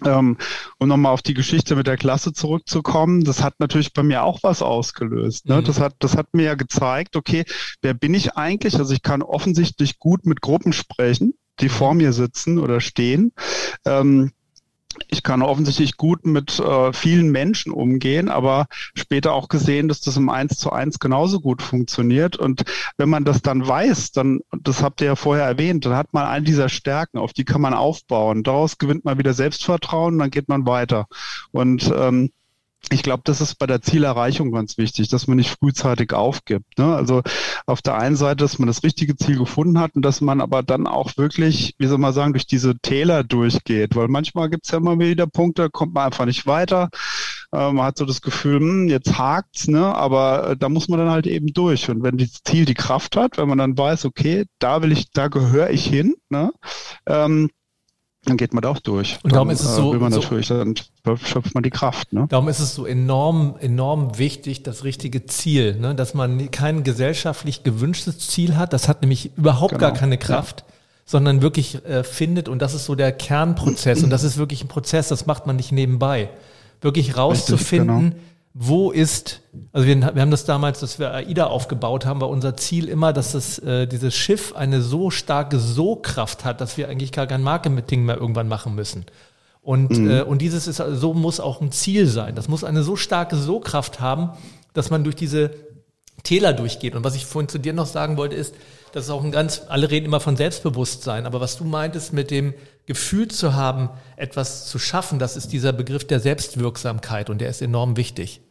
Ähm, um nochmal auf die Geschichte mit der Klasse zurückzukommen, das hat natürlich bei mir auch was ausgelöst. Ne? Mhm. Das, hat, das hat mir ja gezeigt, okay, wer bin ich eigentlich? Also ich kann offensichtlich gut mit Gruppen sprechen, die vor mir sitzen oder stehen. Ähm, ich kann offensichtlich gut mit äh, vielen Menschen umgehen, aber später auch gesehen, dass das im Eins zu eins genauso gut funktioniert. Und wenn man das dann weiß, dann, das habt ihr ja vorher erwähnt, dann hat man all dieser Stärken, auf die kann man aufbauen. Daraus gewinnt man wieder Selbstvertrauen, dann geht man weiter. Und ähm, ich glaube, das ist bei der Zielerreichung ganz wichtig, dass man nicht frühzeitig aufgibt. Ne? Also auf der einen Seite, dass man das richtige Ziel gefunden hat und dass man aber dann auch wirklich, wie soll man sagen, durch diese Täler durchgeht. Weil manchmal gibt es ja immer wieder Punkte, da kommt man einfach nicht weiter. Äh, man hat so das Gefühl, hm, jetzt hakt's, ne? aber äh, da muss man dann halt eben durch. Und wenn das Ziel die Kraft hat, wenn man dann weiß, okay, da will ich, da gehöre ich hin, ne? Ähm, dann geht man da auch durch. Und darum ist es so, will man so, natürlich, dann schöpft man die Kraft. Ne? Darum ist es so enorm, enorm wichtig, das richtige Ziel, ne? dass man kein gesellschaftlich gewünschtes Ziel hat. Das hat nämlich überhaupt genau. gar keine Kraft, ja. sondern wirklich äh, findet. Und das ist so der Kernprozess. und das ist wirklich ein Prozess, das macht man nicht nebenbei. Wirklich rauszufinden, Richtig, genau wo ist, also wir, wir haben das damals, dass wir AIDA aufgebaut haben, war unser Ziel immer, dass das, äh, dieses Schiff eine so starke So-Kraft hat, dass wir eigentlich gar kein Marketing mehr irgendwann machen müssen. Und, mhm. äh, und dieses ist, so muss auch ein Ziel sein. Das muss eine so starke So-Kraft haben, dass man durch diese Täler durchgeht. Und was ich vorhin zu dir noch sagen wollte, ist, das ist auch ein ganz, alle reden immer von Selbstbewusstsein, aber was du meintest mit dem Gefühl zu haben, etwas zu schaffen, das ist dieser Begriff der Selbstwirksamkeit und der ist enorm wichtig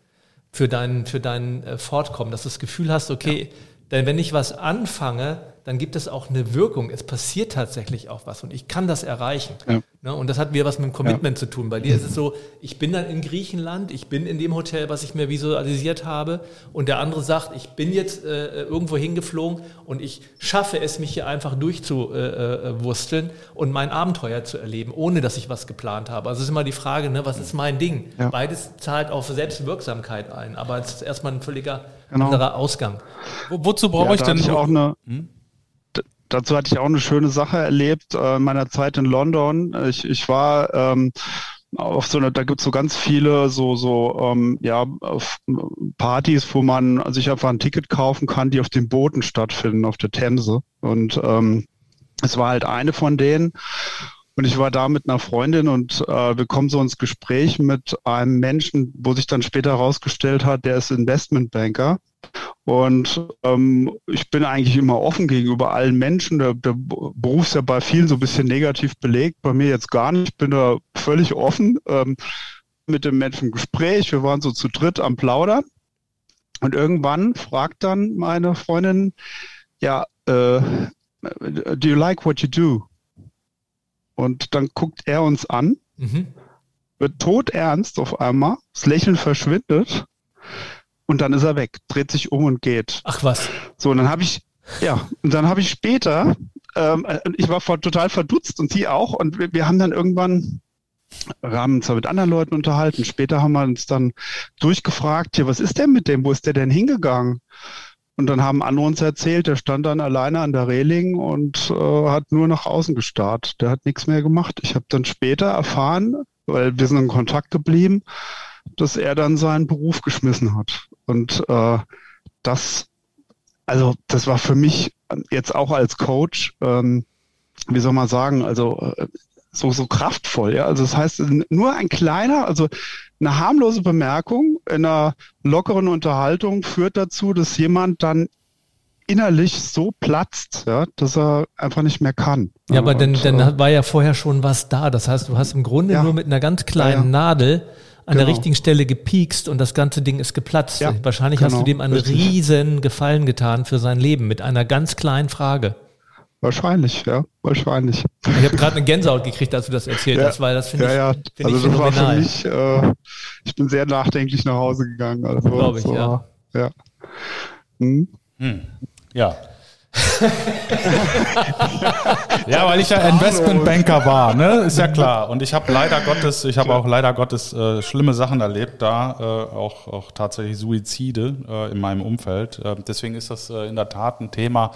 für dein, für dein äh, Fortkommen, dass du das Gefühl hast, okay, ja. Denn wenn ich was anfange, dann gibt es auch eine Wirkung. Es passiert tatsächlich auch was und ich kann das erreichen. Ja. Ne? Und das hat wieder was mit dem Commitment ja. zu tun. Bei dir ist es so, ich bin dann in Griechenland, ich bin in dem Hotel, was ich mir visualisiert habe und der andere sagt, ich bin jetzt äh, irgendwo hingeflogen und ich schaffe es, mich hier einfach durchzuwursteln äh, äh, und mein Abenteuer zu erleben, ohne dass ich was geplant habe. Also es ist immer die Frage, ne, was ist mein Ding? Ja. Beides zahlt auf Selbstwirksamkeit ein, aber es ist erstmal ein völliger genau. anderer Ausgang. Wo, wozu brauche ja, ich denn ich auch eine... Hm? dazu hatte ich auch eine schöne Sache erlebt äh, in meiner Zeit in London. Ich, ich war ähm, auf so eine, da gibt's so ganz viele so so ähm, ja Partys, wo man sich einfach ein Ticket kaufen kann, die auf den Booten stattfinden, auf der Themse. Und ähm, es war halt eine von denen. Und ich war da mit einer Freundin und äh, wir kommen so ins Gespräch mit einem Menschen, wo sich dann später herausgestellt hat, der ist Investmentbanker. Und ähm, ich bin eigentlich immer offen gegenüber allen Menschen. Der, der Beruf ist ja bei vielen so ein bisschen negativ belegt, bei mir jetzt gar nicht. Ich bin da völlig offen ähm, mit dem Menschen im Gespräch. Wir waren so zu dritt am Plaudern. Und irgendwann fragt dann meine Freundin, ja, äh, do you like what you do? Und dann guckt er uns an, mhm. wird todernst auf einmal, das Lächeln verschwindet und dann ist er weg, dreht sich um und geht. Ach was. So, und dann habe ich, ja, und dann habe ich später, ähm, ich war total verdutzt und sie auch und wir, wir haben dann irgendwann haben uns mit anderen Leuten unterhalten. Später haben wir uns dann durchgefragt, hier, was ist denn mit dem? Wo ist der denn hingegangen? Und dann haben andere uns erzählt, der stand dann alleine an der Reling und äh, hat nur nach außen gestarrt. Der hat nichts mehr gemacht. Ich habe dann später erfahren, weil wir sind in Kontakt geblieben, dass er dann seinen Beruf geschmissen hat. Und äh, das, also das war für mich jetzt auch als Coach, ähm, wie soll man sagen, also äh, so, so kraftvoll. Ja? Also das heißt, nur ein kleiner, also eine harmlose Bemerkung in einer lockeren Unterhaltung führt dazu, dass jemand dann innerlich so platzt, ja, dass er einfach nicht mehr kann. Ja, aber dann, dann äh, war ja vorher schon was da. Das heißt, du hast im Grunde ja, nur mit einer ganz kleinen ja, ja. Nadel an genau. der richtigen Stelle gepiekst und das ganze Ding ist geplatzt. Wahrscheinlich genau, hast du genau. dem einen richtig. riesen Gefallen getan für sein Leben mit einer ganz kleinen Frage. Wahrscheinlich, ja, wahrscheinlich. Ich habe gerade eine Gänsehaut gekriegt, als du das erzählt ja, hast, weil das finde ja, ich, ja. also ich das war für mich, äh, ich bin sehr nachdenklich nach Hause gegangen. Also, Glaube ich, so, ja. Ja. Hm? Hm. Ja. ja, weil ich ja Investmentbanker war, ne? Ist ja klar. Und ich habe leider Gottes, ich habe auch leider Gottes äh, schlimme Sachen erlebt, da äh, auch, auch tatsächlich Suizide äh, in meinem Umfeld. Äh, deswegen ist das äh, in der Tat ein Thema,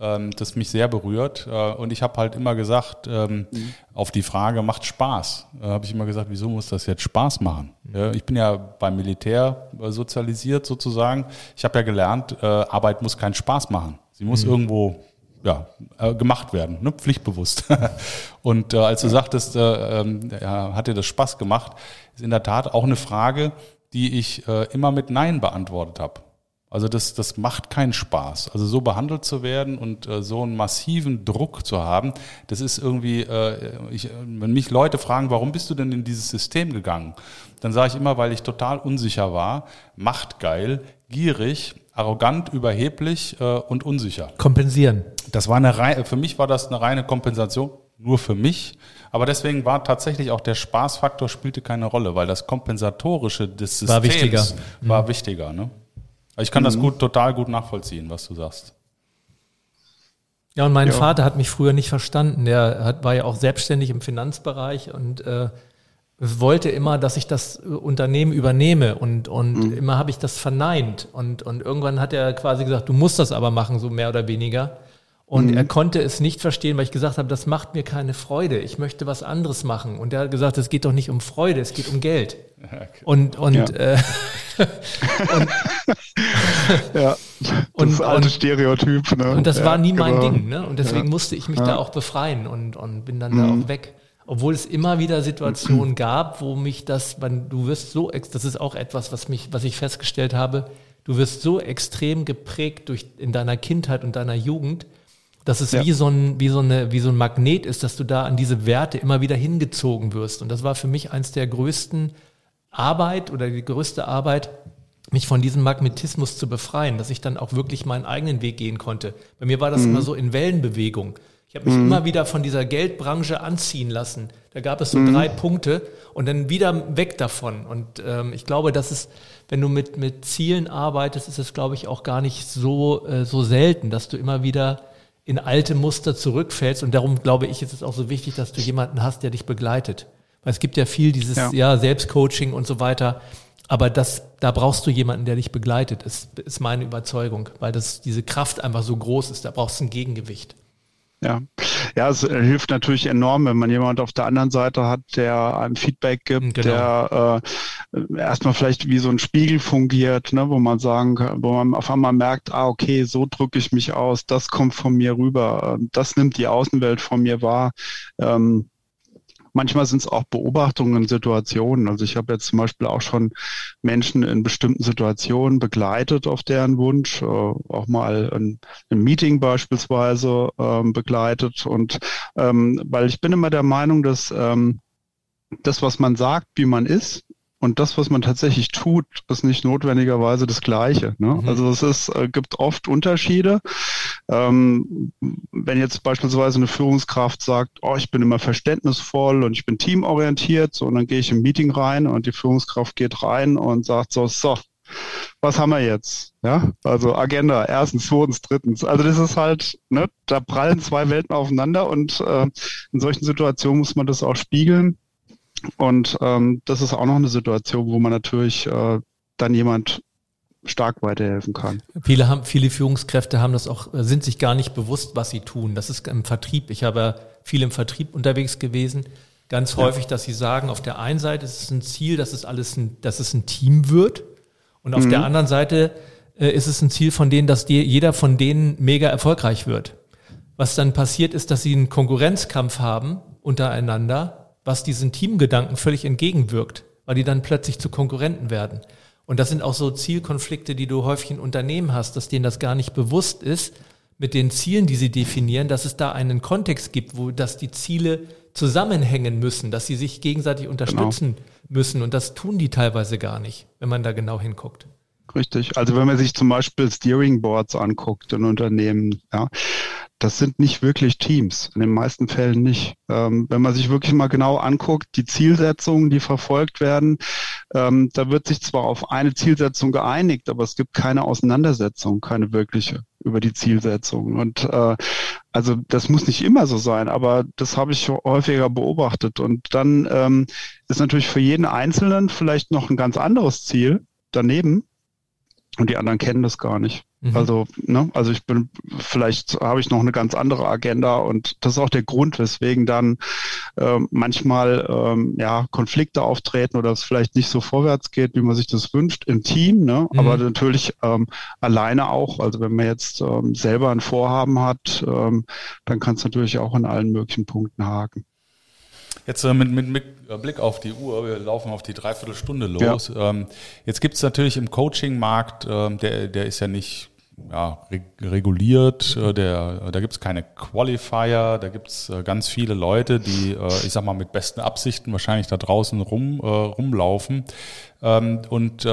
ähm, das mich sehr berührt. Äh, und ich habe halt immer gesagt, ähm, mhm. auf die Frage, macht Spaß? Äh, habe ich immer gesagt, wieso muss das jetzt Spaß machen? Mhm. ich bin ja beim Militär äh, sozialisiert sozusagen. Ich habe ja gelernt, äh, Arbeit muss keinen Spaß machen. Sie muss mhm. irgendwo ja, äh, gemacht werden, ne? pflichtbewusst. und äh, als du sagtest, äh, ja, hat dir das Spaß gemacht, ist in der Tat auch eine Frage, die ich äh, immer mit Nein beantwortet habe. Also das, das macht keinen Spaß. Also so behandelt zu werden und äh, so einen massiven Druck zu haben, das ist irgendwie, äh, ich, wenn mich Leute fragen, warum bist du denn in dieses System gegangen, dann sage ich immer, weil ich total unsicher war, machtgeil, gierig, arrogant, überheblich äh, und unsicher. Kompensieren. Das war eine reine, für mich war das eine reine Kompensation, nur für mich. Aber deswegen war tatsächlich auch der Spaßfaktor spielte keine Rolle, weil das Kompensatorische des Systems war wichtiger. War mhm. wichtiger ne? Ich kann mhm. das gut, total gut nachvollziehen, was du sagst. Ja, und mein ja. Vater hat mich früher nicht verstanden. Der hat, war ja auch selbstständig im Finanzbereich und äh, wollte immer, dass ich das Unternehmen übernehme und, und mhm. immer habe ich das verneint. Und, und irgendwann hat er quasi gesagt, du musst das aber machen, so mehr oder weniger. Und mhm. er konnte es nicht verstehen, weil ich gesagt habe, das macht mir keine Freude. Ich möchte was anderes machen. Und er hat gesagt, es geht doch nicht um Freude, es geht um Geld. Okay. Und, und, ja. äh, und, ja, das und, alte Stereotyp. Ne? Und das ja, war nie mein genau. Ding. Ne? Und deswegen ja. musste ich mich da auch befreien und, und bin dann mhm. da auch weg. Obwohl es immer wieder Situationen gab, wo mich das, man, du wirst so, das ist auch etwas, was mich, was ich festgestellt habe, du wirst so extrem geprägt durch, in deiner Kindheit und deiner Jugend, dass es ja. wie, so ein, wie, so eine, wie so ein Magnet ist, dass du da an diese Werte immer wieder hingezogen wirst. Und das war für mich eins der größten Arbeit oder die größte Arbeit, mich von diesem Magnetismus zu befreien, dass ich dann auch wirklich meinen eigenen Weg gehen konnte. Bei mir war das mhm. immer so in Wellenbewegung. Ich habe mich mhm. immer wieder von dieser Geldbranche anziehen lassen. Da gab es so mhm. drei Punkte und dann wieder weg davon. Und ähm, ich glaube, dass es, wenn du mit, mit Zielen arbeitest, ist es, glaube ich, auch gar nicht so, äh, so selten, dass du immer wieder in alte Muster zurückfällst. Und darum glaube ich, ist es auch so wichtig, dass du jemanden hast, der dich begleitet. Weil es gibt ja viel dieses ja. ja Selbstcoaching und so weiter. Aber das, da brauchst du jemanden, der dich begleitet, ist, ist meine Überzeugung, weil das, diese Kraft einfach so groß ist. Da brauchst du ein Gegengewicht. Ja, ja, es hilft natürlich enorm, wenn man jemand auf der anderen Seite hat, der einem Feedback gibt, genau. der äh, erstmal vielleicht wie so ein Spiegel fungiert, ne, wo man sagen kann, wo man auf einmal merkt, ah, okay, so drücke ich mich aus, das kommt von mir rüber, das nimmt die Außenwelt von mir wahr. Ähm, Manchmal sind es auch Beobachtungen in Situationen. Also ich habe jetzt zum Beispiel auch schon Menschen in bestimmten Situationen begleitet auf deren Wunsch, äh, auch mal ein, ein, Meeting beispielsweise ähm, begleitet. Und ähm, weil ich bin immer der Meinung, dass ähm, das, was man sagt, wie man ist, und das, was man tatsächlich tut, ist nicht notwendigerweise das Gleiche. Ne? Mhm. Also es ist, äh, gibt oft Unterschiede. Ähm, wenn jetzt beispielsweise eine Führungskraft sagt, oh, ich bin immer verständnisvoll und ich bin teamorientiert, so und dann gehe ich im Meeting rein und die Führungskraft geht rein und sagt so, so, was haben wir jetzt? Ja, also Agenda, erstens, zweitens, drittens. Also das ist halt, ne, da prallen zwei Welten aufeinander und äh, in solchen Situationen muss man das auch spiegeln. Und ähm, das ist auch noch eine Situation, wo man natürlich äh, dann jemand stark weiterhelfen kann. Viele haben, viele Führungskräfte haben das auch, sind sich gar nicht bewusst, was sie tun. Das ist im Vertrieb. Ich habe viel im Vertrieb unterwegs gewesen. Ganz häufig, dass sie sagen, auf der einen Seite ist es ein Ziel, dass es alles ein, dass es ein Team wird. Und auf mhm. der anderen Seite äh, ist es ein Ziel von denen, dass die, jeder von denen mega erfolgreich wird. Was dann passiert ist, dass sie einen Konkurrenzkampf haben untereinander, was diesen Teamgedanken völlig entgegenwirkt, weil die dann plötzlich zu Konkurrenten werden. Und das sind auch so Zielkonflikte, die du häufig in Unternehmen hast, dass denen das gar nicht bewusst ist, mit den Zielen, die sie definieren, dass es da einen Kontext gibt, wo dass die Ziele zusammenhängen müssen, dass sie sich gegenseitig unterstützen genau. müssen. Und das tun die teilweise gar nicht, wenn man da genau hinguckt. Richtig. Also wenn man sich zum Beispiel Steering Boards anguckt in Unternehmen, ja, das sind nicht wirklich Teams, in den meisten Fällen nicht. Ähm, wenn man sich wirklich mal genau anguckt, die Zielsetzungen, die verfolgt werden, ähm, da wird sich zwar auf eine Zielsetzung geeinigt, aber es gibt keine Auseinandersetzung, keine wirkliche über die Zielsetzung. Und äh, also das muss nicht immer so sein, aber das habe ich häufiger beobachtet. Und dann ähm, ist natürlich für jeden Einzelnen vielleicht noch ein ganz anderes Ziel daneben und die anderen kennen das gar nicht. Mhm. Also, ne, also ich bin, vielleicht habe ich noch eine ganz andere Agenda und das ist auch der Grund, weswegen dann äh, manchmal ähm, ja Konflikte auftreten oder es vielleicht nicht so vorwärts geht, wie man sich das wünscht im Team, ne? Mhm. aber natürlich ähm, alleine auch. Also wenn man jetzt ähm, selber ein Vorhaben hat, ähm, dann kann es natürlich auch in allen möglichen Punkten haken. Jetzt äh, mit, mit, mit, Blick auf die Uhr, wir laufen auf die Dreiviertelstunde los. Ja. Ähm, jetzt gibt es natürlich im Coaching-Markt, ähm, der, der ist ja nicht ja, reguliert, äh, der, da gibt es keine Qualifier, da gibt es äh, ganz viele Leute, die, äh, ich sag mal, mit besten Absichten wahrscheinlich da draußen rum, rumlaufen. Ähm, und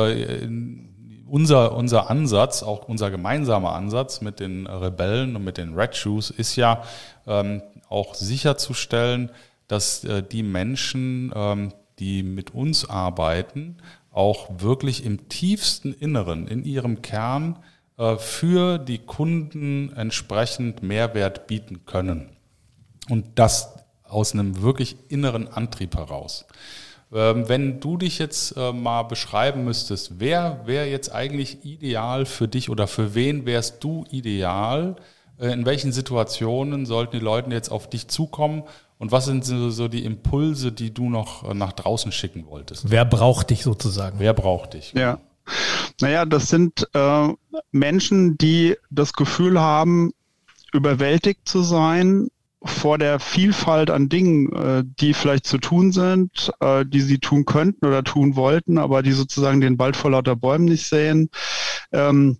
unser, unser Ansatz, auch unser gemeinsamer Ansatz mit den Rebellen und mit den Red Shoes ist ja ähm, auch sicherzustellen, dass die Menschen, ähm, die mit uns arbeiten, auch wirklich im tiefsten Inneren, in ihrem Kern, äh, für die Kunden entsprechend Mehrwert bieten können. Und das aus einem wirklich inneren Antrieb heraus. Ähm, wenn du dich jetzt äh, mal beschreiben müsstest, wer wäre jetzt eigentlich ideal für dich oder für wen wärst du ideal? Äh, in welchen Situationen sollten die Leute jetzt auf dich zukommen? Und was sind so die Impulse, die du noch nach draußen schicken wolltest? Wer braucht dich sozusagen? Wer braucht dich? Ja. Naja, das sind äh, Menschen, die das Gefühl haben, überwältigt zu sein vor der Vielfalt an Dingen, äh, die vielleicht zu tun sind, äh, die sie tun könnten oder tun wollten, aber die sozusagen den Wald vor lauter Bäumen nicht sehen. Ähm,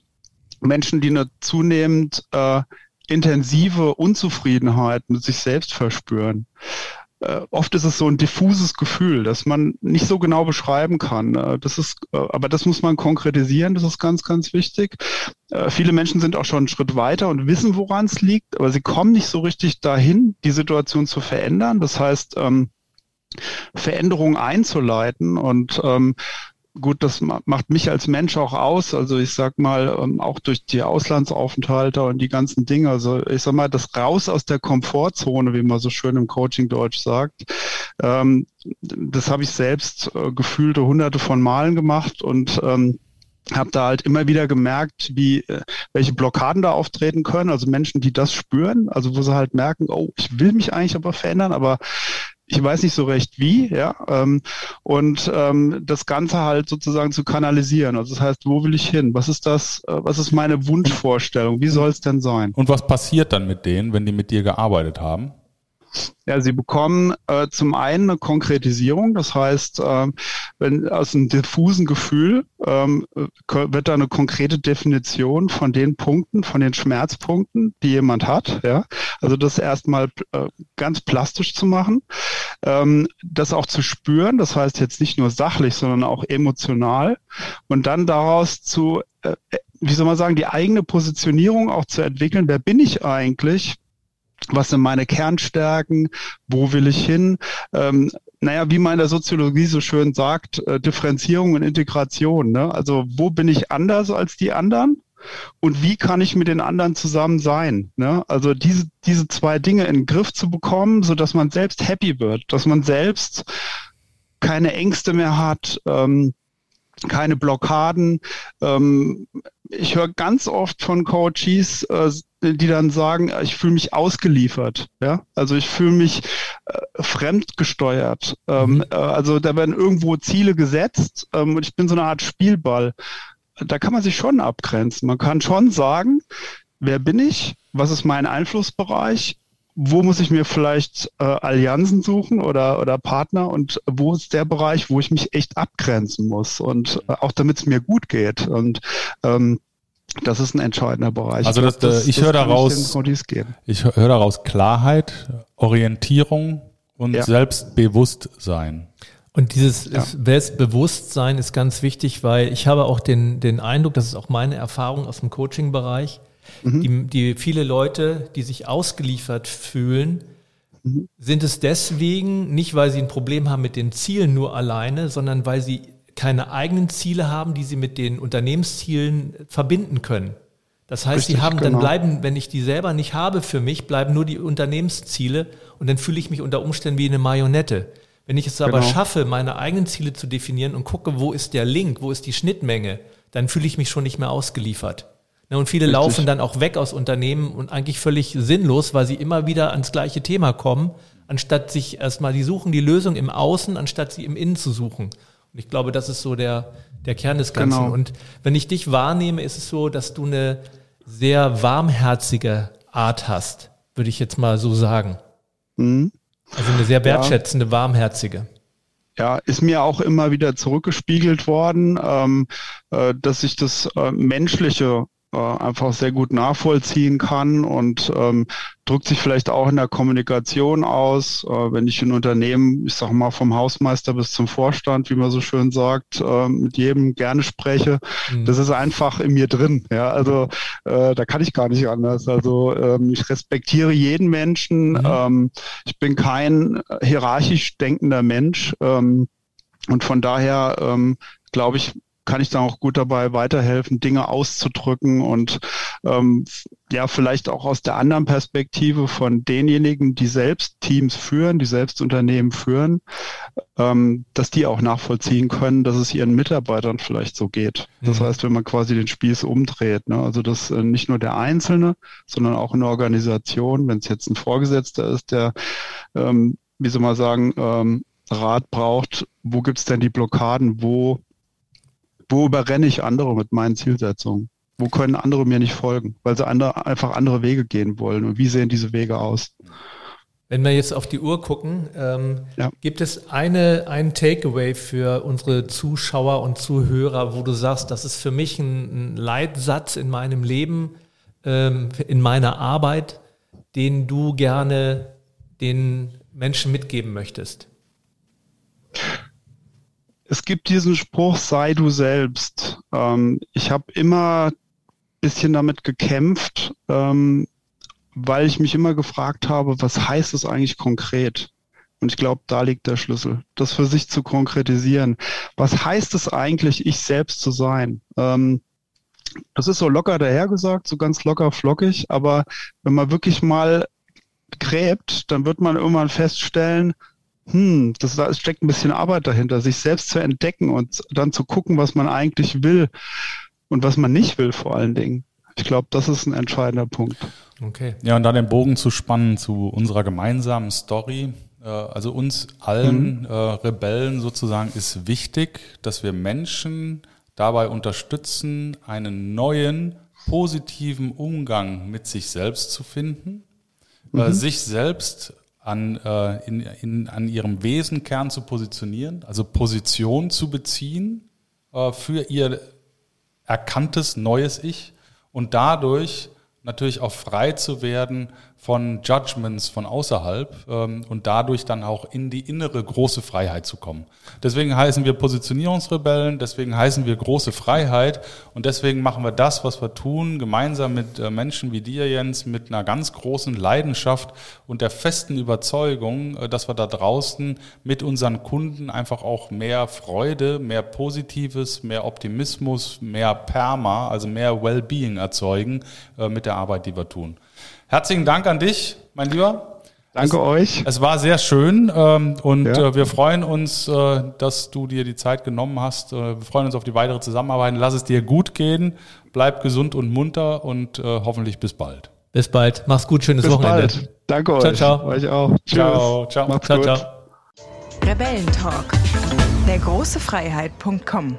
Menschen, die eine zunehmend äh, intensive Unzufriedenheit mit sich selbst verspüren äh, oft ist es so ein diffuses Gefühl, dass man nicht so genau beschreiben kann. Äh, das ist, äh, aber das muss man konkretisieren, das ist ganz, ganz wichtig. Viele Menschen sind auch schon einen Schritt weiter und wissen, woran es liegt, aber sie kommen nicht so richtig dahin, die Situation zu verändern. Das heißt, ähm, Veränderungen einzuleiten und ähm, gut, das macht mich als Mensch auch aus. Also ich sag mal, ähm, auch durch die Auslandsaufenthalte und die ganzen Dinge. Also ich sag mal, das raus aus der Komfortzone, wie man so schön im Coaching Deutsch sagt, ähm, das habe ich selbst äh, gefühlte hunderte von Malen gemacht und ähm, habe da halt immer wieder gemerkt, wie äh, welche Blockaden da auftreten können. Also Menschen, die das spüren, also wo sie halt merken, oh, ich will mich eigentlich aber verändern, aber ich weiß nicht so recht wie, ja, ähm, und ähm, das Ganze halt sozusagen zu kanalisieren. Also das heißt, wo will ich hin? Was ist das, äh, was ist meine Wunschvorstellung? Wie soll es denn sein? Und was passiert dann mit denen, wenn die mit dir gearbeitet haben? Ja, Sie bekommen äh, zum einen eine Konkretisierung, das heißt, äh, wenn aus einem diffusen Gefühl ähm, wird da eine konkrete Definition von den Punkten, von den Schmerzpunkten, die jemand hat. Ja, also das erstmal äh, ganz plastisch zu machen, ähm, das auch zu spüren, das heißt jetzt nicht nur sachlich, sondern auch emotional und dann daraus zu äh, wie soll man sagen, die eigene Positionierung auch zu entwickeln. Wer bin ich eigentlich? Was sind meine Kernstärken, wo will ich hin, ähm, naja, wie man in der Soziologie so schön sagt, äh, Differenzierung und Integration. Ne? Also wo bin ich anders als die anderen? Und wie kann ich mit den anderen zusammen sein? Ne? Also diese, diese zwei Dinge in den Griff zu bekommen, so dass man selbst happy wird, dass man selbst keine Ängste mehr hat, ähm, keine Blockaden. Ähm, ich höre ganz oft von Coaches, äh, die dann sagen, ich fühle mich ausgeliefert. Ja, also ich fühle mich äh, fremdgesteuert. Ähm, mhm. äh, also da werden irgendwo Ziele gesetzt ähm, und ich bin so eine Art Spielball. Da kann man sich schon abgrenzen. Man kann schon sagen, wer bin ich? Was ist mein Einflussbereich? Wo muss ich mir vielleicht äh, Allianzen suchen oder, oder Partner und wo ist der Bereich, wo ich mich echt abgrenzen muss und äh, auch damit es mir gut geht. Und ähm, das ist ein entscheidender Bereich. Also das, das, äh, ich höre daraus, ich, ich höre daraus Klarheit, Orientierung und ja. Selbstbewusstsein. Und dieses ja. Selbstbewusstsein ist ganz wichtig, weil ich habe auch den, den Eindruck, das ist auch meine Erfahrung aus dem Coaching-Bereich, mhm. die, die viele Leute, die sich ausgeliefert fühlen, mhm. sind es deswegen nicht, weil sie ein Problem haben mit den Zielen nur alleine, sondern weil sie keine eigenen Ziele haben, die sie mit den Unternehmenszielen verbinden können. Das heißt, Richtig, sie haben genau. dann bleiben, wenn ich die selber nicht habe für mich, bleiben nur die Unternehmensziele und dann fühle ich mich unter Umständen wie eine Marionette. Wenn ich es aber genau. schaffe, meine eigenen Ziele zu definieren und gucke, wo ist der Link, wo ist die Schnittmenge, dann fühle ich mich schon nicht mehr ausgeliefert. Ne, und viele Richtig. laufen dann auch weg aus Unternehmen und eigentlich völlig sinnlos, weil sie immer wieder ans gleiche Thema kommen, anstatt sich erstmal, die suchen die Lösung im Außen, anstatt sie im Innen zu suchen. Und ich glaube, das ist so der, der Kern des Ganzen. Genau. Und wenn ich dich wahrnehme, ist es so, dass du eine sehr warmherzige Art hast, würde ich jetzt mal so sagen. Mhm. Also eine sehr wertschätzende, ja. warmherzige. Ja, ist mir auch immer wieder zurückgespiegelt worden, ähm, äh, dass sich das äh, Menschliche äh, einfach sehr gut nachvollziehen kann und ähm, drückt sich vielleicht auch in der Kommunikation aus, äh, wenn ich ein Unternehmen, ich sag mal vom Hausmeister bis zum Vorstand, wie man so schön sagt, äh, mit jedem gerne spreche. Mhm. Das ist einfach in mir drin. Ja, also äh, da kann ich gar nicht anders. Also ähm, ich respektiere jeden Menschen. Mhm. Ähm, ich bin kein hierarchisch denkender Mensch. Ähm, und von daher ähm, glaube ich, kann ich dann auch gut dabei weiterhelfen, Dinge auszudrücken und ähm, ja, vielleicht auch aus der anderen Perspektive von denjenigen, die selbst Teams führen, die selbst Unternehmen führen, ähm, dass die auch nachvollziehen können, dass es ihren Mitarbeitern vielleicht so geht. Das mhm. heißt, wenn man quasi den Spieß umdreht, ne? also dass äh, nicht nur der Einzelne, sondern auch eine Organisation, wenn es jetzt ein Vorgesetzter ist, der, ähm, wie soll man sagen, ähm, Rat braucht, wo gibt's denn die Blockaden, wo wo überrenne ich andere mit meinen Zielsetzungen? Wo können andere mir nicht folgen, weil sie andere, einfach andere Wege gehen wollen? Und wie sehen diese Wege aus? Wenn wir jetzt auf die Uhr gucken, ähm, ja. gibt es eine, ein Takeaway für unsere Zuschauer und Zuhörer, wo du sagst, das ist für mich ein, ein Leitsatz in meinem Leben, ähm, in meiner Arbeit, den du gerne den Menschen mitgeben möchtest? Es gibt diesen Spruch, sei du selbst. Ähm, ich habe immer bisschen damit gekämpft, ähm, weil ich mich immer gefragt habe, was heißt es eigentlich konkret? Und ich glaube, da liegt der Schlüssel, das für sich zu konkretisieren. Was heißt es eigentlich, ich selbst zu sein? Ähm, das ist so locker dahergesagt, so ganz locker flockig, aber wenn man wirklich mal gräbt, dann wird man irgendwann feststellen, hm, das da steckt ein bisschen Arbeit dahinter, sich selbst zu entdecken und dann zu gucken, was man eigentlich will und was man nicht will vor allen Dingen. Ich glaube, das ist ein entscheidender Punkt. Okay. Ja, und da den Bogen zu spannen zu unserer gemeinsamen Story. Äh, also uns allen mhm. äh, Rebellen sozusagen ist wichtig, dass wir Menschen dabei unterstützen, einen neuen positiven Umgang mit sich selbst zu finden, mhm. sich selbst an, äh, in, in, an ihrem Wesenkern zu positionieren, also Position zu beziehen äh, für ihr erkanntes neues Ich und dadurch natürlich auch frei zu werden von Judgments von außerhalb ähm, und dadurch dann auch in die innere große Freiheit zu kommen. Deswegen heißen wir Positionierungsrebellen, deswegen heißen wir große Freiheit und deswegen machen wir das, was wir tun, gemeinsam mit äh, Menschen wie dir, Jens, mit einer ganz großen Leidenschaft und der festen Überzeugung, äh, dass wir da draußen mit unseren Kunden einfach auch mehr Freude, mehr Positives, mehr Optimismus, mehr Perma, also mehr Wellbeing erzeugen äh, mit der Arbeit, die wir tun. Herzlichen Dank an dich, mein Lieber. Danke es, euch. Es war sehr schön ähm, und ja. äh, wir freuen uns, äh, dass du dir die Zeit genommen hast. Äh, wir freuen uns auf die weitere Zusammenarbeit. Lass es dir gut gehen, bleib gesund und munter und äh, hoffentlich bis bald. Bis bald. Mach's gut, schönes bis Wochenende. Bald. Danke euch. Ciao, ciao. Euch auch. Tschüss. Ciao, ciao. Macht's ciao, gut. ciao. Rebellentalk. Der große Freiheit.com